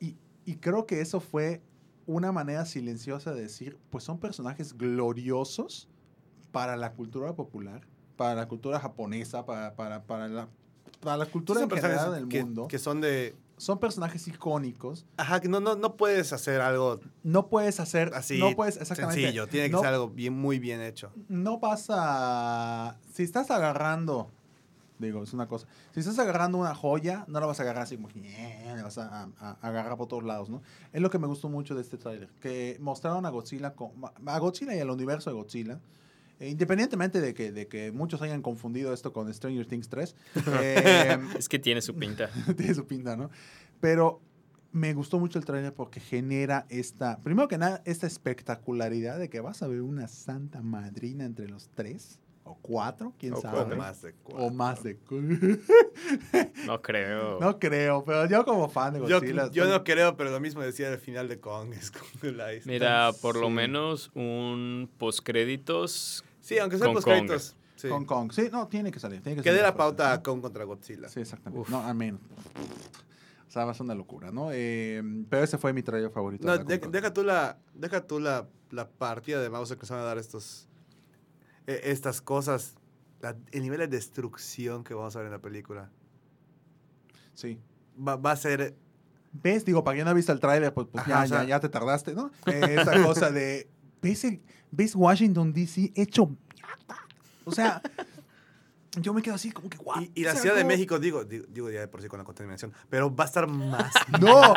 Y, y creo que eso fue una manera silenciosa de decir, pues son personajes gloriosos para la cultura popular, para la cultura japonesa, para, para, para la, para la cultura en general del que, mundo. que son de. Son personajes icónicos. Ajá, que no, no, no puedes hacer algo No puedes hacer así no puedes, exactamente. sencillo. Tiene que no, ser algo bien, muy bien hecho. no vas a... Si estás agarrando, digo, es una cosa, si estás agarrando una joya, no la vas a agarrar así como, la vas a, a- a agarrar por todos lados, ¿no? Es lo que me gustó mucho de este tráiler, que mostraron a Godzilla, con, a Godzilla y al universo de Godzilla, independientemente de que, de que muchos hayan confundido esto con Stranger Things 3, eh, es que tiene su pinta. tiene su pinta, ¿no? Pero me gustó mucho el tráiler porque genera esta, primero que nada, esta espectacularidad de que vas a ver una santa madrina entre los tres o cuatro, quién O sabe. cuatro. O más de O más de cu- No creo. No creo, pero yo como fan de Yo, Godzilla. yo estoy- no creo, pero lo mismo decía al final de Kong. Es como la historia. Mira, por lo menos un postcréditos. Sí, aunque sean Con los Kong. créditos. Sí. Con Kong. Sí, no, tiene que salir. Tiene que Que dé la pauta a. Kong contra Godzilla. Sí, exactamente. Uf. No, al menos. O sea, va a ser una locura, ¿no? Eh, pero ese fue mi trailer favorito. No, de deja tú la, deja tú la, la partida de Mauser que se van a dar estos, eh, estas cosas, la- el nivel de destrucción que vamos a ver en la película. Sí. Va, va a ser, ¿Ves? Digo, para quien no ha visto el tráiler, pues, pues Ajá, ya, o sea- ya, ya te tardaste, ¿no? Eh, esa cosa de... ¿ves, el- ¿Ves Washington, D.C. hecho mierda? O sea, yo me quedo así como que, ¿what? y, y la Ciudad de. México, digo, digo, digo ya de por sí con la contaminación, pero va a estar más. No,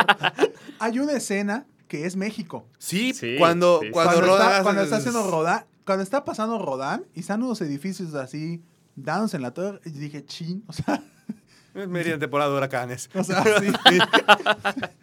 hay una escena que es México. sí, Sí, cuando, sí. cuando, Cuando, Rodan está, cuando está haciendo Rodán, cuando está pasando Rodán y están unos edificios así dándose en la torre, y dije, chin, o sea, Es media temporada de huracanes. o sea, sí.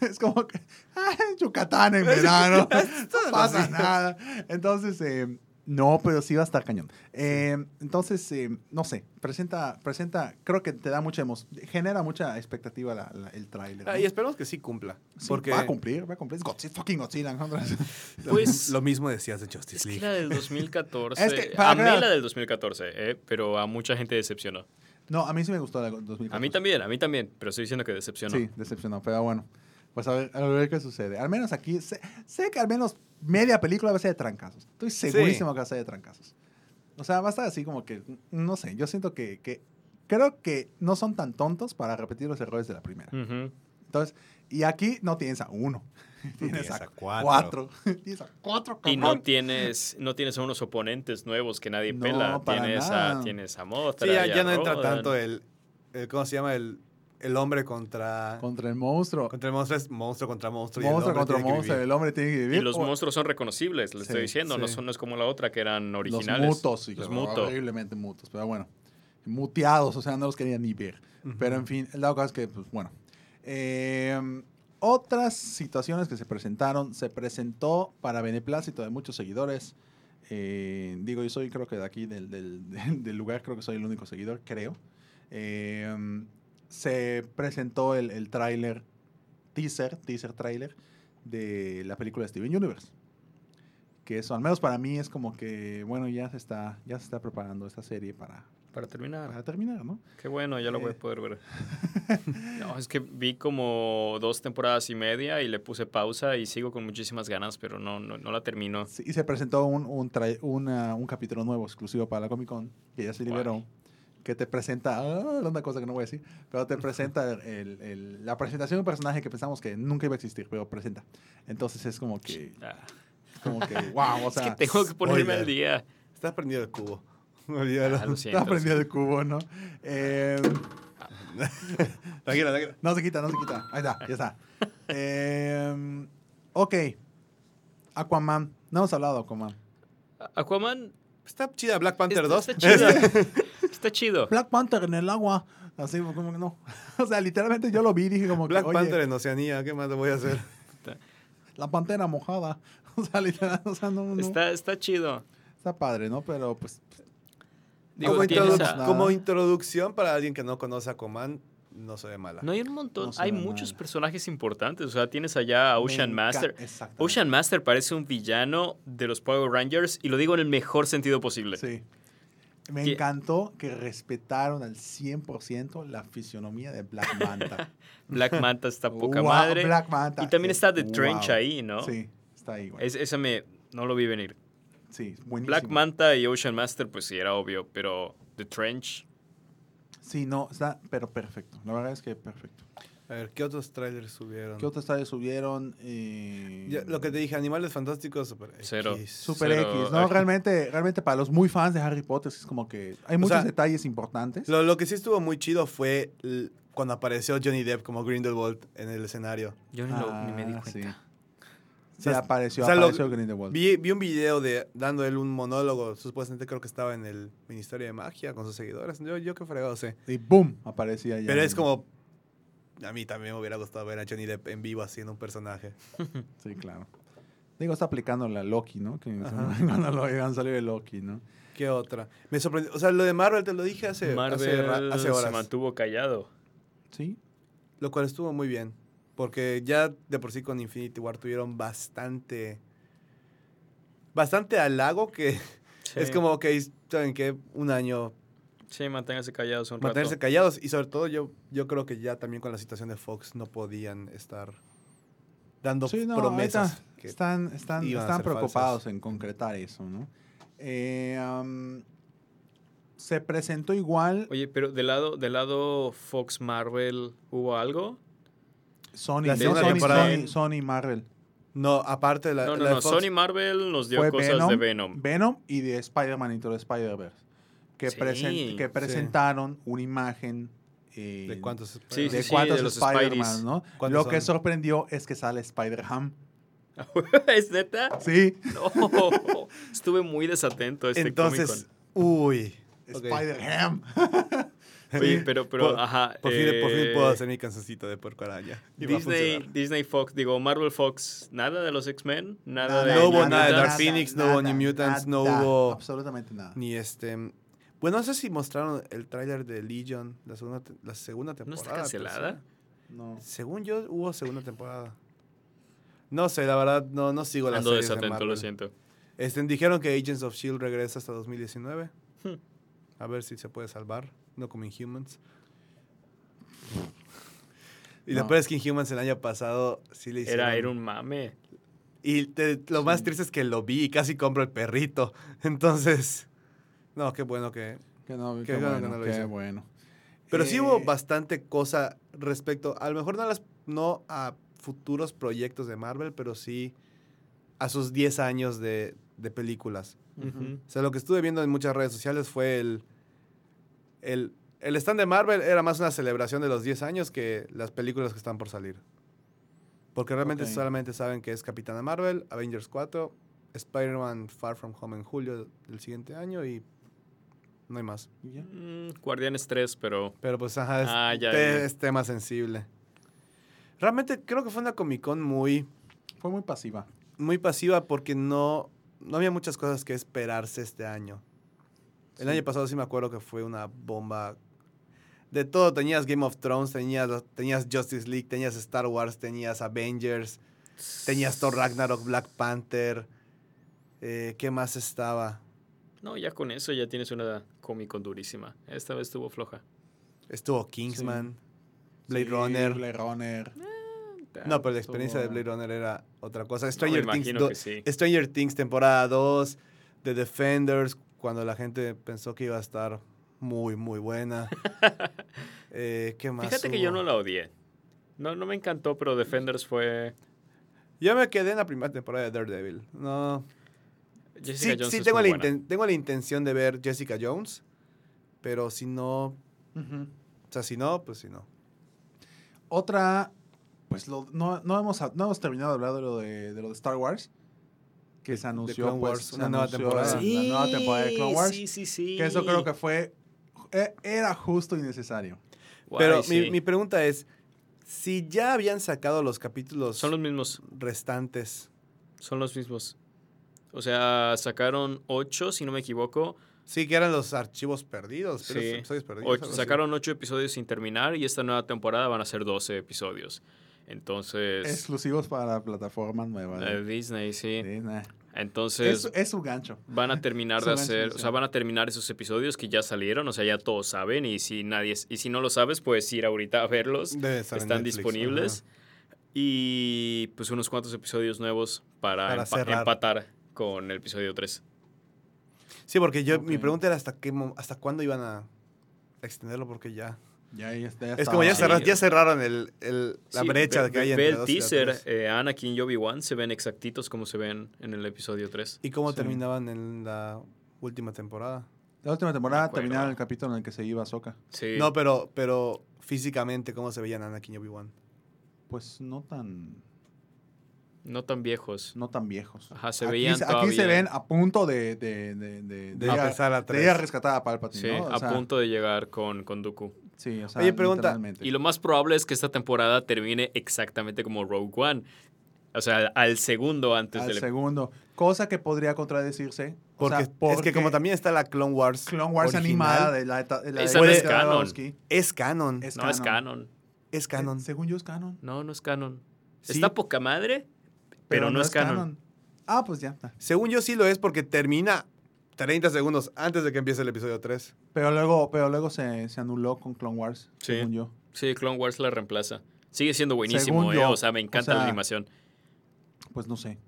es como que, ah, Yucatán en verano, no pasa nada. Entonces, eh, no, pero sí va a estar cañón. Eh, entonces, eh, no sé, presenta, presenta, creo que te da mucha emoción, genera mucha expectativa la- la- el tráiler. Ah, y esperemos que sí cumpla. Sí, porque va a cumplir, va a cumplir. Es Godzilla, fucking Godzilla. ¿no? Pues- lo mismo decías de Es Justice que League. la del 2014. Es que, para a mí aclarar- la del 2014, eh, pero a mucha gente decepcionó. No, a mí sí me gustó la 2014. A mí también, a mí también, pero estoy diciendo que decepcionó. Sí, decepcionó, pero bueno. Pues a ver, a ver qué sucede. Al menos aquí, sé, sé que al menos media película va a ser de trancazos. Estoy segurísimo que va a ser de trancazos. O sea, va a estar así como que, no sé, yo siento que, que creo que no son tan tontos para repetir los errores de la primera. Ujú. Entonces, y aquí no tienes a uno, tienes Tienes a cuatro. cuatro. tienes a cuatro, Y no cabrón. tienes, no tienes a unos oponentes nuevos que nadie No, pela. para Tienes nada. a, tienes a Mothra. Sí, ya, ya no entra tanto el, el- ¿cómo se llama? El, el hombre contra, Contra el monstruo. contra el monstruo, es monstruo contra monstruo. y el monstruo contra monstruo. El hombre tiene que vivir. Y los O- monstruos son reconocibles, le Sí, estoy diciendo. No, sí. son, no es como la otra que eran originales. Los mutos, Los hijos, mutos. horriblemente mutos, pero bueno. Muteados, o sea, no los quería ni ver. Pero en fin, el dado caso es que, pues bueno. Eh, otras situaciones que se presentaron, se presentó para beneplácito de muchos seguidores. Eh, digo, yo soy creo que de aquí, del, del- del- del lugar, creo que soy el único seguidor, creo. Eh, se presentó el, el tráiler, teaser, teaser tráiler de la película de Steven Universe que eso, al menos para mí, es como que, bueno, ya se está, ya se está preparando esta serie para, Para terminar. para terminar, ¿no? Qué bueno, ya lo voy Eh. a poder ver. No, es que vi como dos temporadas y media y le puse pausa y sigo con muchísimas ganas, pero no, no, no la termino. Sí, y se presentó un, un, una- un capítulo nuevo exclusivo para la Comic Con, que ya se liberó, que te presenta, ah, una cosa que no voy a decir, pero te presenta el- el- la presentación de un personaje que pensamos que nunca iba a existir, pero presenta. Entonces es como que, Ah, como que, wow, o es que tengo que ponerme al día. Está prendido el cubo. Olvídalo. Ah, lo siento. está prendido el cubo, ¿no? Eh, tranquila, tranquila. No se quita, no se quita. Ahí está, ya está. Eh, Ok. Aquaman. No hemos hablado de Aquaman. Aquaman Está chida Black Panther está, 2. está chido. está chido. Black Panther en el agua. Así como que no. O sea, literalmente yo lo vi y dije como Black que, oye, Panther en Oceanía, ¿qué más le voy a hacer? la pantera mojada. O sea, literal, o sea, no, no. Está, Está, está chido. padre, ¿no? Pero pues Digo, como, tienes introdu- a- nada. como introducción para alguien que no conoce a Aquaman, no se ve mala. No hay un montón, No hay muchos personajes importantes. O sea, tienes allá a Ocean Master. Ocean Master parece un villano de los Power Rangers y lo digo en el mejor sentido posible. Sí. Me encantó que respetaron al 100% la fisionomía de Black Manta. Black Manta está poca Wow, madre. Black Manta y también es- está The wow. Trench ahí, ¿no? Sí, está ahí. Es- esa me no lo vi venir. Sí, buenísimo. Black Manta y Ocean Master, pues sí, era obvio, pero The Trench. Sí, no, está, pero perfecto. La verdad es que perfecto. A ver, ¿qué otros trailers subieron? ¿Qué otros estadios subieron? Eh, Ya, lo que te dije, Animales Fantásticos, Super Cero. X. Super Cero. X, ¿no? Realmente, realmente para los muy fans de Harry Potter es como que hay muchos sea, detalles importantes. Lo, lo que sí estuvo muy chido fue cuando apareció Johnny Depp como Grindelwald en el escenario. Yo ni, lo- ni me di Ah, cuenta. sí. Sí, apareció, o sea, lo- apareció Grindelwald. Vi, vi un video de dando él un monólogo, supuestamente creo que estaba en el Ministerio de Magia con sus seguidores. Yo, yo qué fregado sé. Y boom, aparecía ya. Pero es como... A mí también me hubiera gustado ver a Johnny Depp en vivo haciendo un personaje. Sí, claro. Digo, está aplicando la Loki, ¿no? Que cuando lo han salido de Loki, ¿no? ¿Qué otra? Me sorprendió. O sea, lo de Marvel te lo dije hace, hace, Marvel ra- hace horas. se mantuvo callado. Sí. Lo cual estuvo muy bien. Porque ya de por sí con Infinity War tuvieron bastante. Bastante halago que es como, ok, ¿saben qué? Un año Sí, manténganse callados un mantenerse rato. callados. Y sobre todo, yo, yo creo que ya también con la situación de Fox no podían estar dando Sí, no, promesas. que- están, están, están preocupados falsas. en concretar eso, ¿no? Eh, se presentó igual Oye, pero del lado, del lado Fox Marvel, ¿hubo algo? Sony, La ¿no? segunda Sony, temporada. Sony, Sony Marvel. No, aparte de la, No, no, la de no. Fox, Sony Marvel nos dio cosas Venom, de Venom. Venom y de Spider-Man Into the Spider-Verse. Que, Sí. presen- que Sí. presentaron una imagen eh, ¿De cuántos? Sí, de sí, cuántos de los Spider-Man. ¿no? ¿Cuántos Lo que son? sorprendió es que sale Spider-Ham. ¿Es neta? Sí, No. Estuve muy desatento a este Entonces, uy. Spider-Ham. Oye, pero, pero, Por- ajá. Por, fin, por fin eh, puedo hacer mi cancioncito de puerco araña. Disney. Disney Fox, digo, Marvel Fox, nada de los X-Men, nada, Nada, de No hubo nada de Dark Mutants. Phoenix, no hubo New Mutants, no nada, hubo- Absolutamente nada. Ni este. Bueno, no sé si mostraron el tráiler de Legion, la segunda, la segunda ¿No temporada. está pero cancelada? No. Según yo, hubo segunda temporada. No sé, la verdad, no, no sigo las Ando series de desatento, Marvel. lo siento. Este, dijeron que Agents of S.H.I.E.L.D. Regresa hasta 2019. Hmm. A ver si se puede salvar. No como Inhumans. Y No. lo peor es que Inhumans el año pasado sí le hicieron... Era, era un mame. Y te- lo más triste es que lo vi y casi compro el perrito. Entonces, no, qué bueno que... Que no, Qué qué, bueno que no lo qué hizo. bueno. Pero sí hubo Eh, bastante cosa respecto, a lo mejor no a, las, no a futuros proyectos de Marvel, pero sí a sus 10 años de, de películas. O sea, lo que estuve viendo en muchas redes sociales fue el, el... El stand de Marvel era más una celebración de los 10 años que las películas que están por salir. Porque realmente solamente saben que es Capitana Marvel, Avengers 4, Spider-Man Far From Home en julio del siguiente año y no hay más. ya. Mm, Guardianes 3, pero Pero pues, ajá, es, Ah, ya, te- ya. es tema sensible. Realmente creo que fue una Comic Con muy, Fue muy pasiva. muy pasiva porque no, no había muchas cosas que esperarse este año. El año pasado sí me acuerdo que fue una bomba. De todo, tenías Game of Thrones, tenías, tenías Justice League, tenías Star Wars, tenías Avengers, tenías Thor Ragnarok, Black Panther. eh, ¿Qué más estaba? no, ya con eso ya tienes una Comic Con durísima. Esta vez estuvo floja. Estuvo Kingsman, Blade Sí, Runner. Blade Runner. No, pero la experiencia de Blade Runner era otra cosa. No, Stranger, Things, imagino do- que sí. Stranger Things temporada 2, The Defenders, cuando la gente pensó que iba a estar muy, muy buena. Eh, ¿Qué más? Fíjate que yo no la odié. No, no me encantó, pero Defenders fue... Yo me quedé en la primera temporada de Daredevil. No. Jessica Sí, Jones sí es tengo, muy la buena. tengo la intención de ver Jessica Jones, pero si no, Ujú. o sea, si no, pues si no. Otra pues lo- no, no, hemos, no hemos terminado de hablar de lo de, de lo de Star Wars. Que se anunció, Clone pues, Wars, se una nueva anunció temporada. la nueva temporada de Clone Wars. Sí, sí, sí. Que eso creo que fue. e- Era justo y necesario. Guay, Pero sí. mi, mi pregunta es, si ya habían sacado los capítulos Son los mismos. restantes, Son los mismos. O sea, sacaron ocho, si no me equivoco. sí que eran los archivos perdidos, pero Sí. los episodios perdidos. Ocho- algo así. sacaron ocho episodios sin terminar y esta nueva temporada van a ser 12 episodios. Entonces, Exclusivos para la plataforma nueva. eh, Disney, sí. Disney. Entonces, Es, es su gancho. van a terminar de hacer, o sea, van a terminar esos episodios que ya salieron, o sea, ya todos saben y si nadie y si no lo sabes, puedes ir ahorita a verlos. Debe estar en Están Netflix, disponibles. Y pues unos cuantos episodios nuevos para, Para empa- cerrar. empatar con el episodio 3. ajá. Sí, porque yo, mi Ok. pregunta era hasta qué hasta cuándo iban a extenderlo, porque ya... Ya, ya ya Es como ya, Sí. cerraron, ya cerraron el, el- la Sí, brecha ve, que hay ve- entre ve el dos teaser, eh, Anakin y Obi-Wan se ven exactitos como se ven en el episodio 3. ¿Y cómo Sí. terminaban en la última temporada? La última temporada terminaba el capítulo en el que se iba Ahsoka. Sí. No, pero, pero físicamente, ¿cómo se veían Anakin y Obi-Wan? Pues no tan, no tan viejos. no tan viejos. Ajá, se aquí, veían se- aquí se ven a punto de, de, de, de, De a- a de tres. ir a rescatar a Palpatine, Sí, ¿no? O a sea, punto de llegar con, con Dooku. Sí, o sea, Oye, pregunta. Y lo más probable es que esta temporada termine exactamente como Rogue One. O sea, al segundo antes al del segundo. Cosa que podría contradecirse. o Porque, sea, es que porque como también está la Clone Wars Clone Wars original, animada de la, de la Esa no de es canon. Es canon. Es No, es canon. Es canon. Eh, según yo es canon. No, no es canon. Sí. Está poca madre, pero, no, es canon. Ah, pues ya. está. Según yo sí lo es porque termina 30 segundos antes de que empiece el episodio 3. Pero luego, pero luego se, se anuló con Clone Wars, Sí. según yo. Sí, Clone Wars la reemplaza. Sigue siendo buenísimo, ¿eh? yo, O sea, me encanta o sea, la animación. Pues no sé.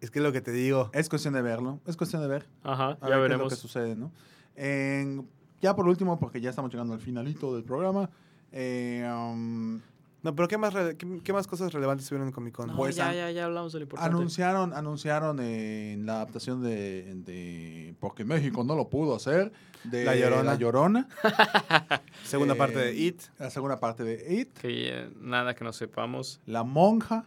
Es que es lo que te digo. Es cuestión de verlo. Es cuestión de ver. Ajá, A ya ver qué es lo veremos. que sucede, ¿no? En- ya por último, porque ya estamos llegando al finalito del programa. eh, um, No, pero ¿qué más, qué, qué más cosas relevantes se vieron en Comic Con? No, Pues, ya, ya, ya hablamos de lo importante. anunciaron, anunciaron en la adaptación de, de- Porque México no lo pudo hacer. De La Llorona. La Llorona. Segunda Eh, parte de It. La segunda parte de It. Que eh, nada que no sepamos. La Monja.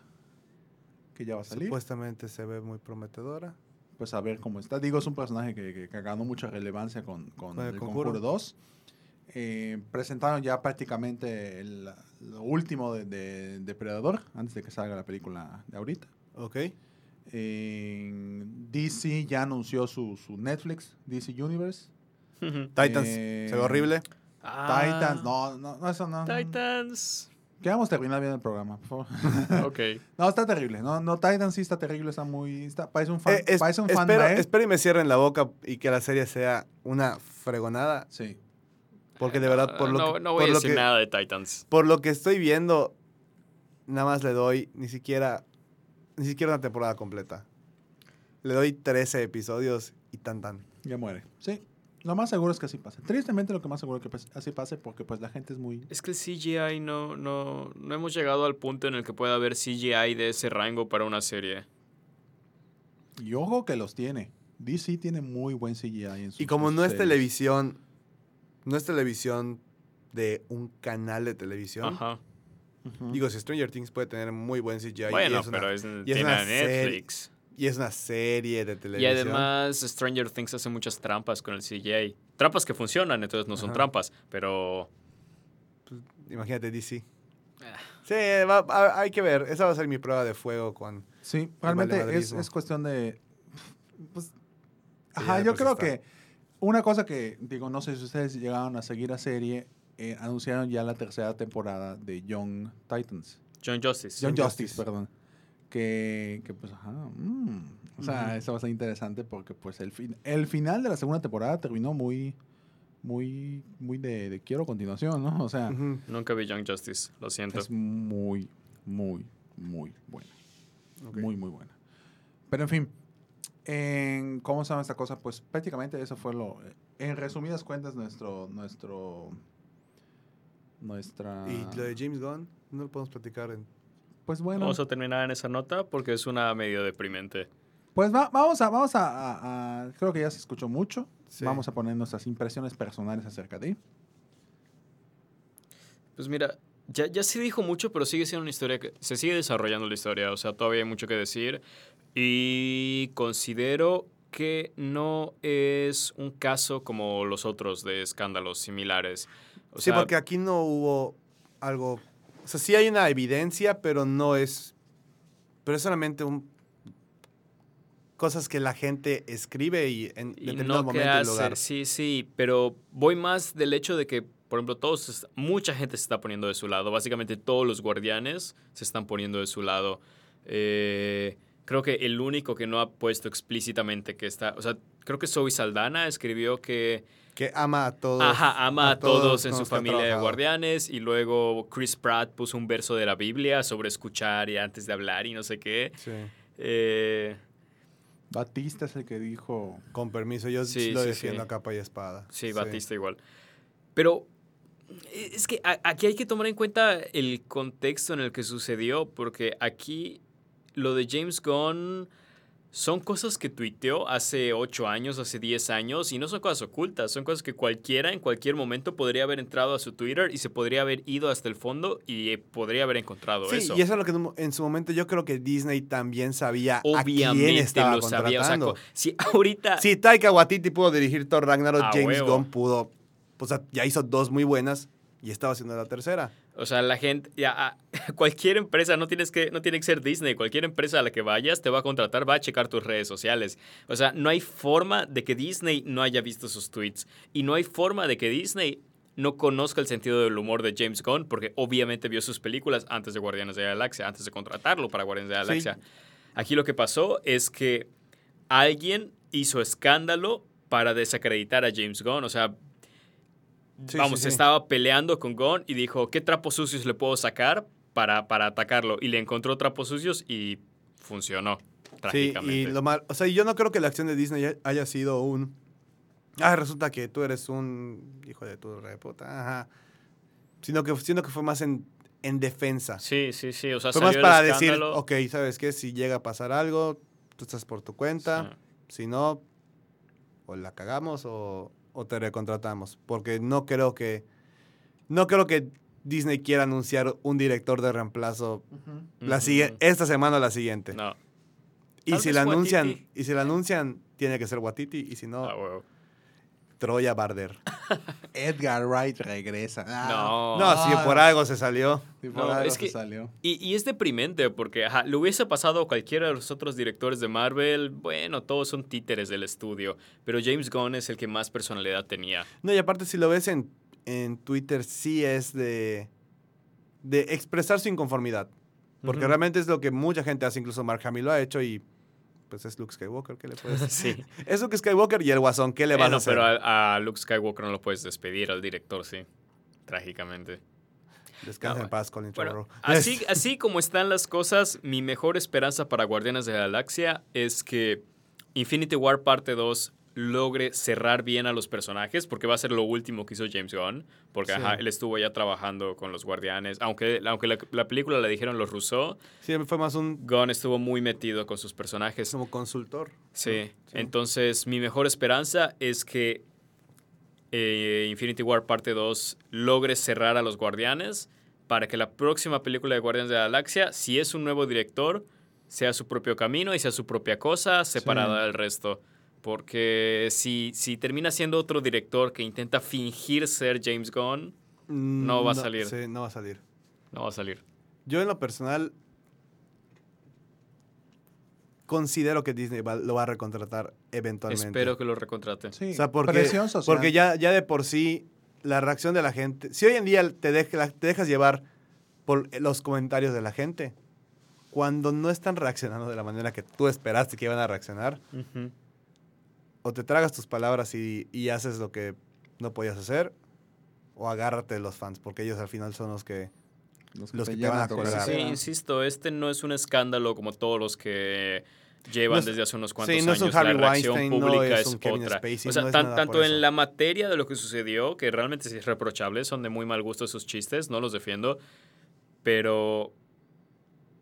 Que ya va a salir. Supuestamente se ve muy prometedora. pues a ver cómo está. Digo, es un personaje que, que- que ganó mucha relevancia con, con Con el el. Conjuro 2. Eh, presentaron ya prácticamente el- lo último de, de Depredador, antes de que salga la película de ahorita. Ok. DC ya anunció su, su Netflix, DC Universe. Titans. Eh, se ve horrible. Ah, Titans, no, no, no, eso no. Titans. Queremos terminar bien el programa, por favor. ok. no, está terrible. No, no, Titans sí está terrible, está muy... Está, parece un fan, Eh, es- parece un fan espero y me cierren la boca y que la serie sea una fregonada. Sí. Porque de verdad, por lo, no, que, no voy por a lo decir que- nada de Titans. por lo que estoy viendo, nada más le doy ni siquiera, ni siquiera una temporada completa. Le doy 13 episodios y tan tan. Ya muere. Sí. Lo más seguro es que así pase. Tristemente lo que más seguro es que pues, así pase porque pues la gente es muy... Es que el CGI no, no, no hemos llegado al punto en el que pueda haber CGI de ese rango para una serie. Y ojo que los tiene. DC tiene muy buen CGI en sus Y como no es televisión, no es televisión de un canal de televisión. Ajá. Digo, si Stranger Things puede tener muy buen CGI. y bueno, es una- pero es, y es tiene una a serie- Netflix. Y es una serie de Y televisión. además Stranger Things hace muchas trampas con el CGI. Trampas que funcionan, entonces no son Ajá. trampas, pero... Imagínate DC. Ah. Sí, va- va- hay que ver. Esa va a ser mi prueba de fuego con... Sí, realmente es, es cuestión de... Pues, Sí, ajá, yo pues creo está. que una cosa que, digo, no sé si ustedes llegaron a seguir la serie, eh, anunciaron ya la tercera temporada de Young Titans. John Justice. Young Justice, Justice. perdón. Que, que pues, ajá. mm, O sea, Ujú. eso va a ser interesante porque pues el, fin, el final de la segunda temporada terminó muy, muy, muy de, de quiero continuación, ¿no? O sea. Nunca vi Young Justice, lo siento. es muy, muy, muy buena. Muy, muy buena. Pero en fin, en, ¿cómo se llama esta cosa? Pues prácticamente eso fue lo... En resumidas cuentas, nuestro... nuestro nuestra... Y lo de James Gunn, no lo podemos platicar en... Pues bueno, Vamos a terminar en esa nota porque es una medio deprimente. pues va- vamos, a, vamos a, a- a- Creo que ya se escuchó mucho. Sí. Vamos a poner nuestras impresiones personales acerca de... Pues mira, ya, ya se dijo mucho, pero sigue siendo una historia que se sigue desarrollando la historia. O sea, todavía hay mucho que decir. Y considero que no es un caso como los otros de escándalos similares. O sí, sea, porque aquí no hubo algo. O sea, sí hay una evidencia, pero no es. Pero es solamente un. Cosas que la gente escribe y en y determinado no momento y lugar. Sí, sí, pero voy más del hecho de que, por ejemplo, todos, mucha gente se está poniendo de su lado. Básicamente todos los guardianes se están poniendo de su lado. Eh, creo que el único que no ha puesto explícitamente que está, o sea, creo que Zoe Saldana escribió que Que ama a todos. Ajá, ama a, todos, en su familia de guardianes y luego Chris Pratt puso un verso de la Biblia sobre escuchar y antes de hablar y no sé qué. Sí. Eh, Batista es el que dijo. Con permiso, yo Sí, lo sí, defiendo sí. a capa y espada. sí, Batista igual. Pero es que aquí hay que tomar en cuenta el contexto en el que sucedió porque aquí lo de James Gunn son cosas que tuiteó hace 8 años, hace 10 años, y no son cosas ocultas, son cosas que cualquiera en cualquier momento podría haber entrado a su Twitter y se podría haber ido hasta el fondo y podría haber encontrado Sí, eso. y eso es lo que en su momento yo creo que Disney también sabía a quién Obviamente estaba lo sabía. O sea, contratando. si ahorita. Si Taika Waititi pudo dirigir Thor Ragnarok, James huevo. Gunn pudo, o sea, ya hizo dos muy buenas y estaba haciendo la tercera. O sea, la gente, ya, ah, cualquier empresa, no, tienes que, no tiene que ser Disney, cualquier empresa a la que vayas te va a contratar, va a checar tus redes sociales. O sea, no hay forma de que Disney no haya visto sus tweets. Y no hay forma de que Disney no conozca el sentido del humor de James Gunn, porque obviamente vio sus películas antes de Guardianes de la Galaxia, antes de contratarlo para Guardianes de la Sí. Galaxia. Aquí lo que pasó es que alguien hizo escándalo para desacreditar a James Gunn. O sea, Sí, vamos, sí, sí. estaba peleando con Gon y dijo, ¿qué trapos sucios le puedo sacar para, para atacarlo? Y le encontró trapos sucios y funcionó. Sí, Trágicamente. y lo mal, o sea, yo no creo que la acción de Disney haya sido un ah, resulta que tú eres un hijo de tu reputa, ajá. Sino que sino que fue más en, en defensa. Sí, sí, sí. O sea, fue más para decir, ok, ¿sabes qué? Si llega a pasar algo, tú estás por tu cuenta. Sí. Si no, o la cagamos o, o te recontratamos. Porque no creo que. No creo que Disney quiera anunciar un director de reemplazo la sigue- esta semana o la siguiente. No. y Tal si la anuncian, y si la anuncian, tiene que ser Watiti. Y si no, Ah. Troya Barder. Edgar Wright regresa. Ah, No. No, si por algo se salió. por No, algo es se salió. Y, y es deprimente porque ajá, le hubiese pasado a cualquiera de los otros directores de Marvel. Bueno, todos son títeres del estudio. Pero James Gunn es el que más personalidad tenía. No, y aparte, si lo ves en, en Twitter, sí es de, de expresar su inconformidad. Porque realmente es lo que mucha gente hace, incluso Mark Hamill lo ha hecho y pues es Luke Skywalker, ¿qué le puedes decir? Sí. es Luke Skywalker y el Guasón, ¿qué le vas a hacer? pero a, a Luke Skywalker no lo puedes despedir, al director sí. Trágicamente. Descansa No, en paz, Colin Bueno, así, así como están las cosas, mi mejor esperanza para Guardianes de la Galaxia es que Infinity War Parte 2 logre cerrar bien a los personajes, porque va a ser lo último que hizo James Gunn, porque Sí. ajá, él estuvo ya trabajando con los Guardianes, aunque, aunque la, la película la dijeron los Rousseau, Sí, fue más un Gunn estuvo muy metido con sus personajes. como consultor. Sí. Sí. Entonces, mi mejor esperanza es que eh, Infinity War Parte 2 logre cerrar a los Guardianes para que la próxima película de Guardianes de la Galaxia, si es un nuevo director, sea su propio camino y sea su propia cosa, separada del resto. Porque si, si termina siendo otro director que intenta fingir ser James Gunn, No va a salir. Sí, no va a salir. no va a salir. Yo en lo personal considero que Disney va- lo va a recontratar eventualmente. Espero que lo recontraten. Sí, O sea, porque, presión social. porque ya, ya de por sí la reacción de la gente, si hoy en día te, deja- te dejas llevar por los comentarios de la gente, cuando no están reaccionando de la manera que tú esperaste que iban a reaccionar, Ujú. O te tragas tus palabras y, y haces lo que no podías hacer, o agárrate de los fans, porque ellos al final son los que... los los te que te van llevan a colgar. Sí, insisto, este no es un escándalo como todos los que llevan No es- desde hace unos cuantos sí, no es un años. Harvey la reacción Weinstein, no pública es es, un Kevin otra. Spacey, o sea, no es tan- nada tanto en la materia de lo que sucedió, que realmente es reprochable, son de muy mal gusto sus chistes, no los defiendo, pero,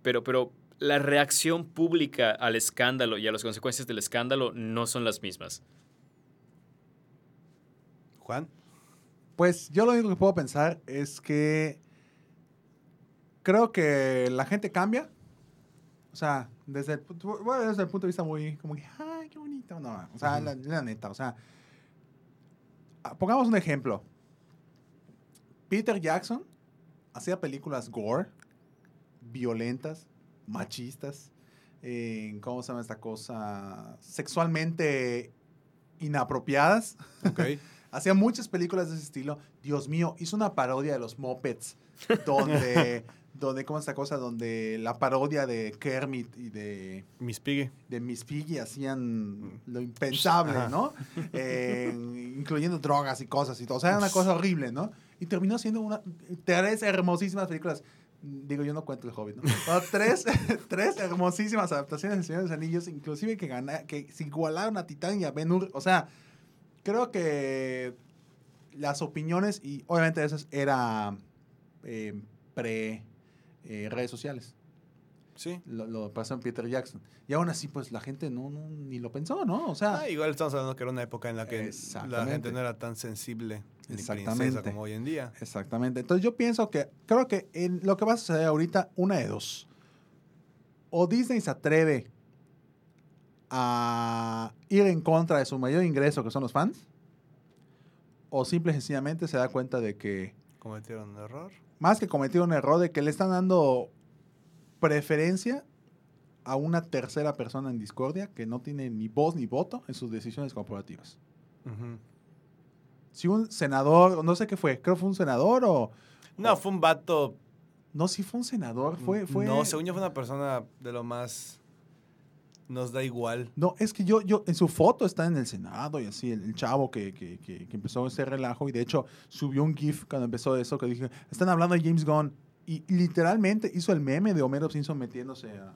pero, pero la reacción pública al escándalo y a las consecuencias del escándalo no son las mismas. Juan, Pues yo lo único que puedo pensar es que creo que la gente cambia. O sea, desde el, bueno, desde el punto de vista muy, como que, ay, qué bonito. No, o sea, la, la neta, o sea, ah, pongamos un ejemplo. Peter Jackson hacía películas gore, violentas, machistas, eh, ¿cómo se llama esta cosa? Sexualmente inapropiadas. Ok. Hacía muchas películas de ese estilo. Dios mío, hizo una parodia de los Muppets, donde, donde ¿cómo es esta cosa? Donde la parodia de Kermit y de, Miss Piggy. de Miss Piggy hacían lo impensable, Ajá. ¿no? Eh, incluyendo drogas y cosas y todo. O sea, era una cosa horrible, ¿no? Y terminó siendo una, tres hermosísimas películas. Digo, yo no cuento el Hobbit, ¿no? Pero tres, tres hermosísimas adaptaciones del Señor de los Anillos, inclusive que, gana, que se igualaron a Titán y a Ben Hur. O sea, creo que las opiniones, y obviamente eso era eh, pre eh, redes sociales Sí. lo, lo pasó en Peter Jackson. Y aún así, pues la gente no, no ni lo pensó, ¿no? O sea, Ah, igual estamos hablando que era una época en la que la gente no era tan sensible ni Exactamente. princesa como hoy en día. exactamente. Entonces yo pienso que, creo que en lo que va a suceder ahorita, una de dos. O Disney se atreve a ir en contra de su mayor ingreso, que son los fans. O simple y sencillamente se da cuenta de que, Cometieron un error. más que cometer un error, de que le están dando preferencia a una tercera persona en discordia que no tiene ni voz ni voto en sus decisiones corporativas. Ujú. Si un senador, no sé qué fue, creo que fue un senador o... No, fue un vato. No, si fue un senador, fue... fue No, según yo fue una persona de lo más. Nos da igual. No, es que yo, yo, en su foto está en el Senado y así, el, el chavo que, que, que, que empezó ese relajo y de hecho subió un GIF cuando empezó eso que dije, están hablando de James Gunn y literalmente hizo el meme de Homero Simpson metiéndose a,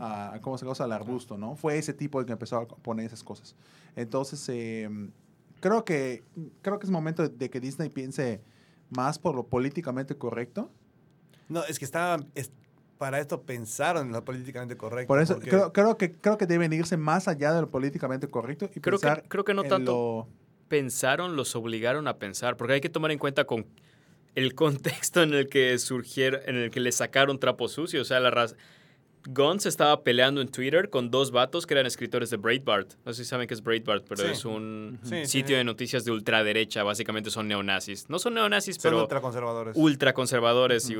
a, a- ¿cómo se llama? Al arbusto, ¿no? Fue ese tipo el que empezó a poner esas cosas. Entonces, eh, creo, que, creo que es momento de que Disney piense más por lo políticamente correcto. No, es que estaba. es- para esto pensaron en lo políticamente correcto. Por eso porque- creo, creo, que, creo que deben irse más allá de lo políticamente correcto y Creo que, pensar creo que no en tanto lo- pensaron, los obligaron a pensar, porque hay que tomar en cuenta con el contexto en el que surgieron, en el que le sacaron trapos sucios. O sea, la raza. Gunn se estaba peleando en Twitter con dos vatos que eran escritores de Breitbart. No sé si saben qué es Breitbart, pero Sí. es un Sí, sitio sí. de noticias de ultraderecha. Básicamente son neonazis. No son neonazis, son pero ultraconservadores. ultraconservadores. Y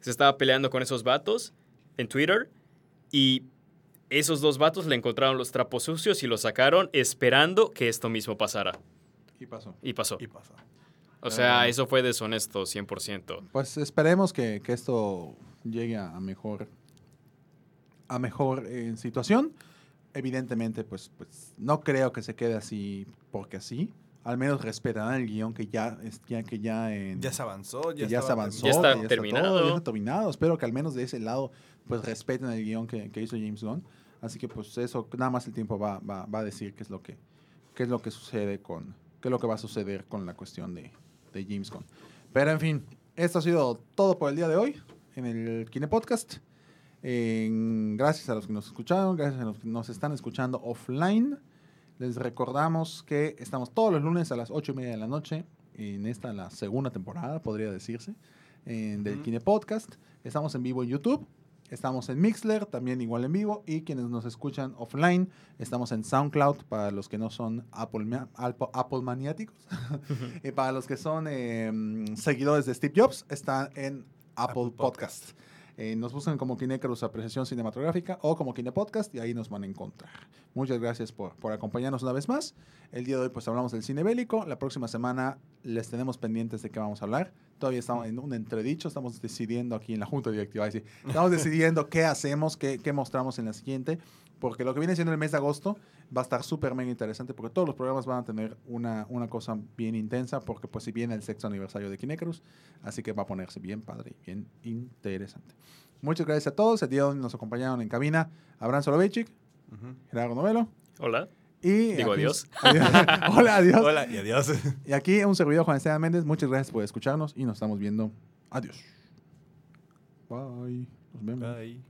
se estaba peleando con esos vatos en Twitter. Y esos dos vatos le encontraron los trapos sucios y los sacaron esperando que esto mismo pasara. Y pasó. Y pasó. Y pasó. O sea, Ah. eso fue deshonesto 100%. Pues esperemos que, que esto llegue a mejor, a mejor eh, situación. Evidentemente, pues, pues no creo que se quede así porque así. Al menos respetarán el guion que ya, es- ya, que ya, en- Ya se avanzó. Ya, ya se avanzó. Ya está que terminado. todo, ya está terminado. Espero que al menos de ese lado pues respeten el guion que, que hizo James Gunn. Así que pues eso, nada más el tiempo va, va, va a decir qué es lo que, qué es lo que sucede con, qué es lo que va a suceder con la cuestión de, de James Gunn. Pero en fin, esto ha sido todo por el día de hoy en el Kine Podcast. En- gracias a los que nos escucharon, gracias a los que nos están escuchando offline. Les recordamos que estamos todos los lunes a las 8 y media de la noche en esta, la segunda temporada, podría decirse, en, del. Kine Podcast. Estamos en vivo en YouTube, estamos en Mixler, también igual en vivo, y quienes nos escuchan offline, estamos en SoundCloud para los que no son Apple, maniáticos. y para los que son eh, seguidores de Steve Jobs, están en Apple, Apple Podcast. Podcast. Eh, nos buscan como Kinecarus Apreciación Cinematográfica o como Kine Podcast y ahí nos van a encontrar. Muchas gracias por, por acompañarnos una vez más. El día de hoy pues hablamos del cine bélico. La próxima semana les tenemos pendientes de qué vamos a hablar. Todavía estamos en un entredicho, estamos decidiendo aquí en la Junta Directiva. Estamos decidiendo qué hacemos, qué, qué mostramos en la siguiente, porque lo que viene siendo el mes de agosto va a estar súper mega interesante, porque todos los programas van a tener una, una cosa bien intensa, porque pues si viene el sexto aniversario de Kinecarus, así que va a ponerse bien padre y bien interesante. Muchas gracias a todos. El día de hoy nos acompañaron en cabina Abraham Soloveitchik. Gerardo Novelo Hola. y... Digo aquí- adiós. Hola, adiós. Hola y adiós. Y aquí un servidor Juan Esteban Méndez. Muchas gracias por escucharnos y nos estamos viendo. Adiós. Bye. Nos vemos. Bye.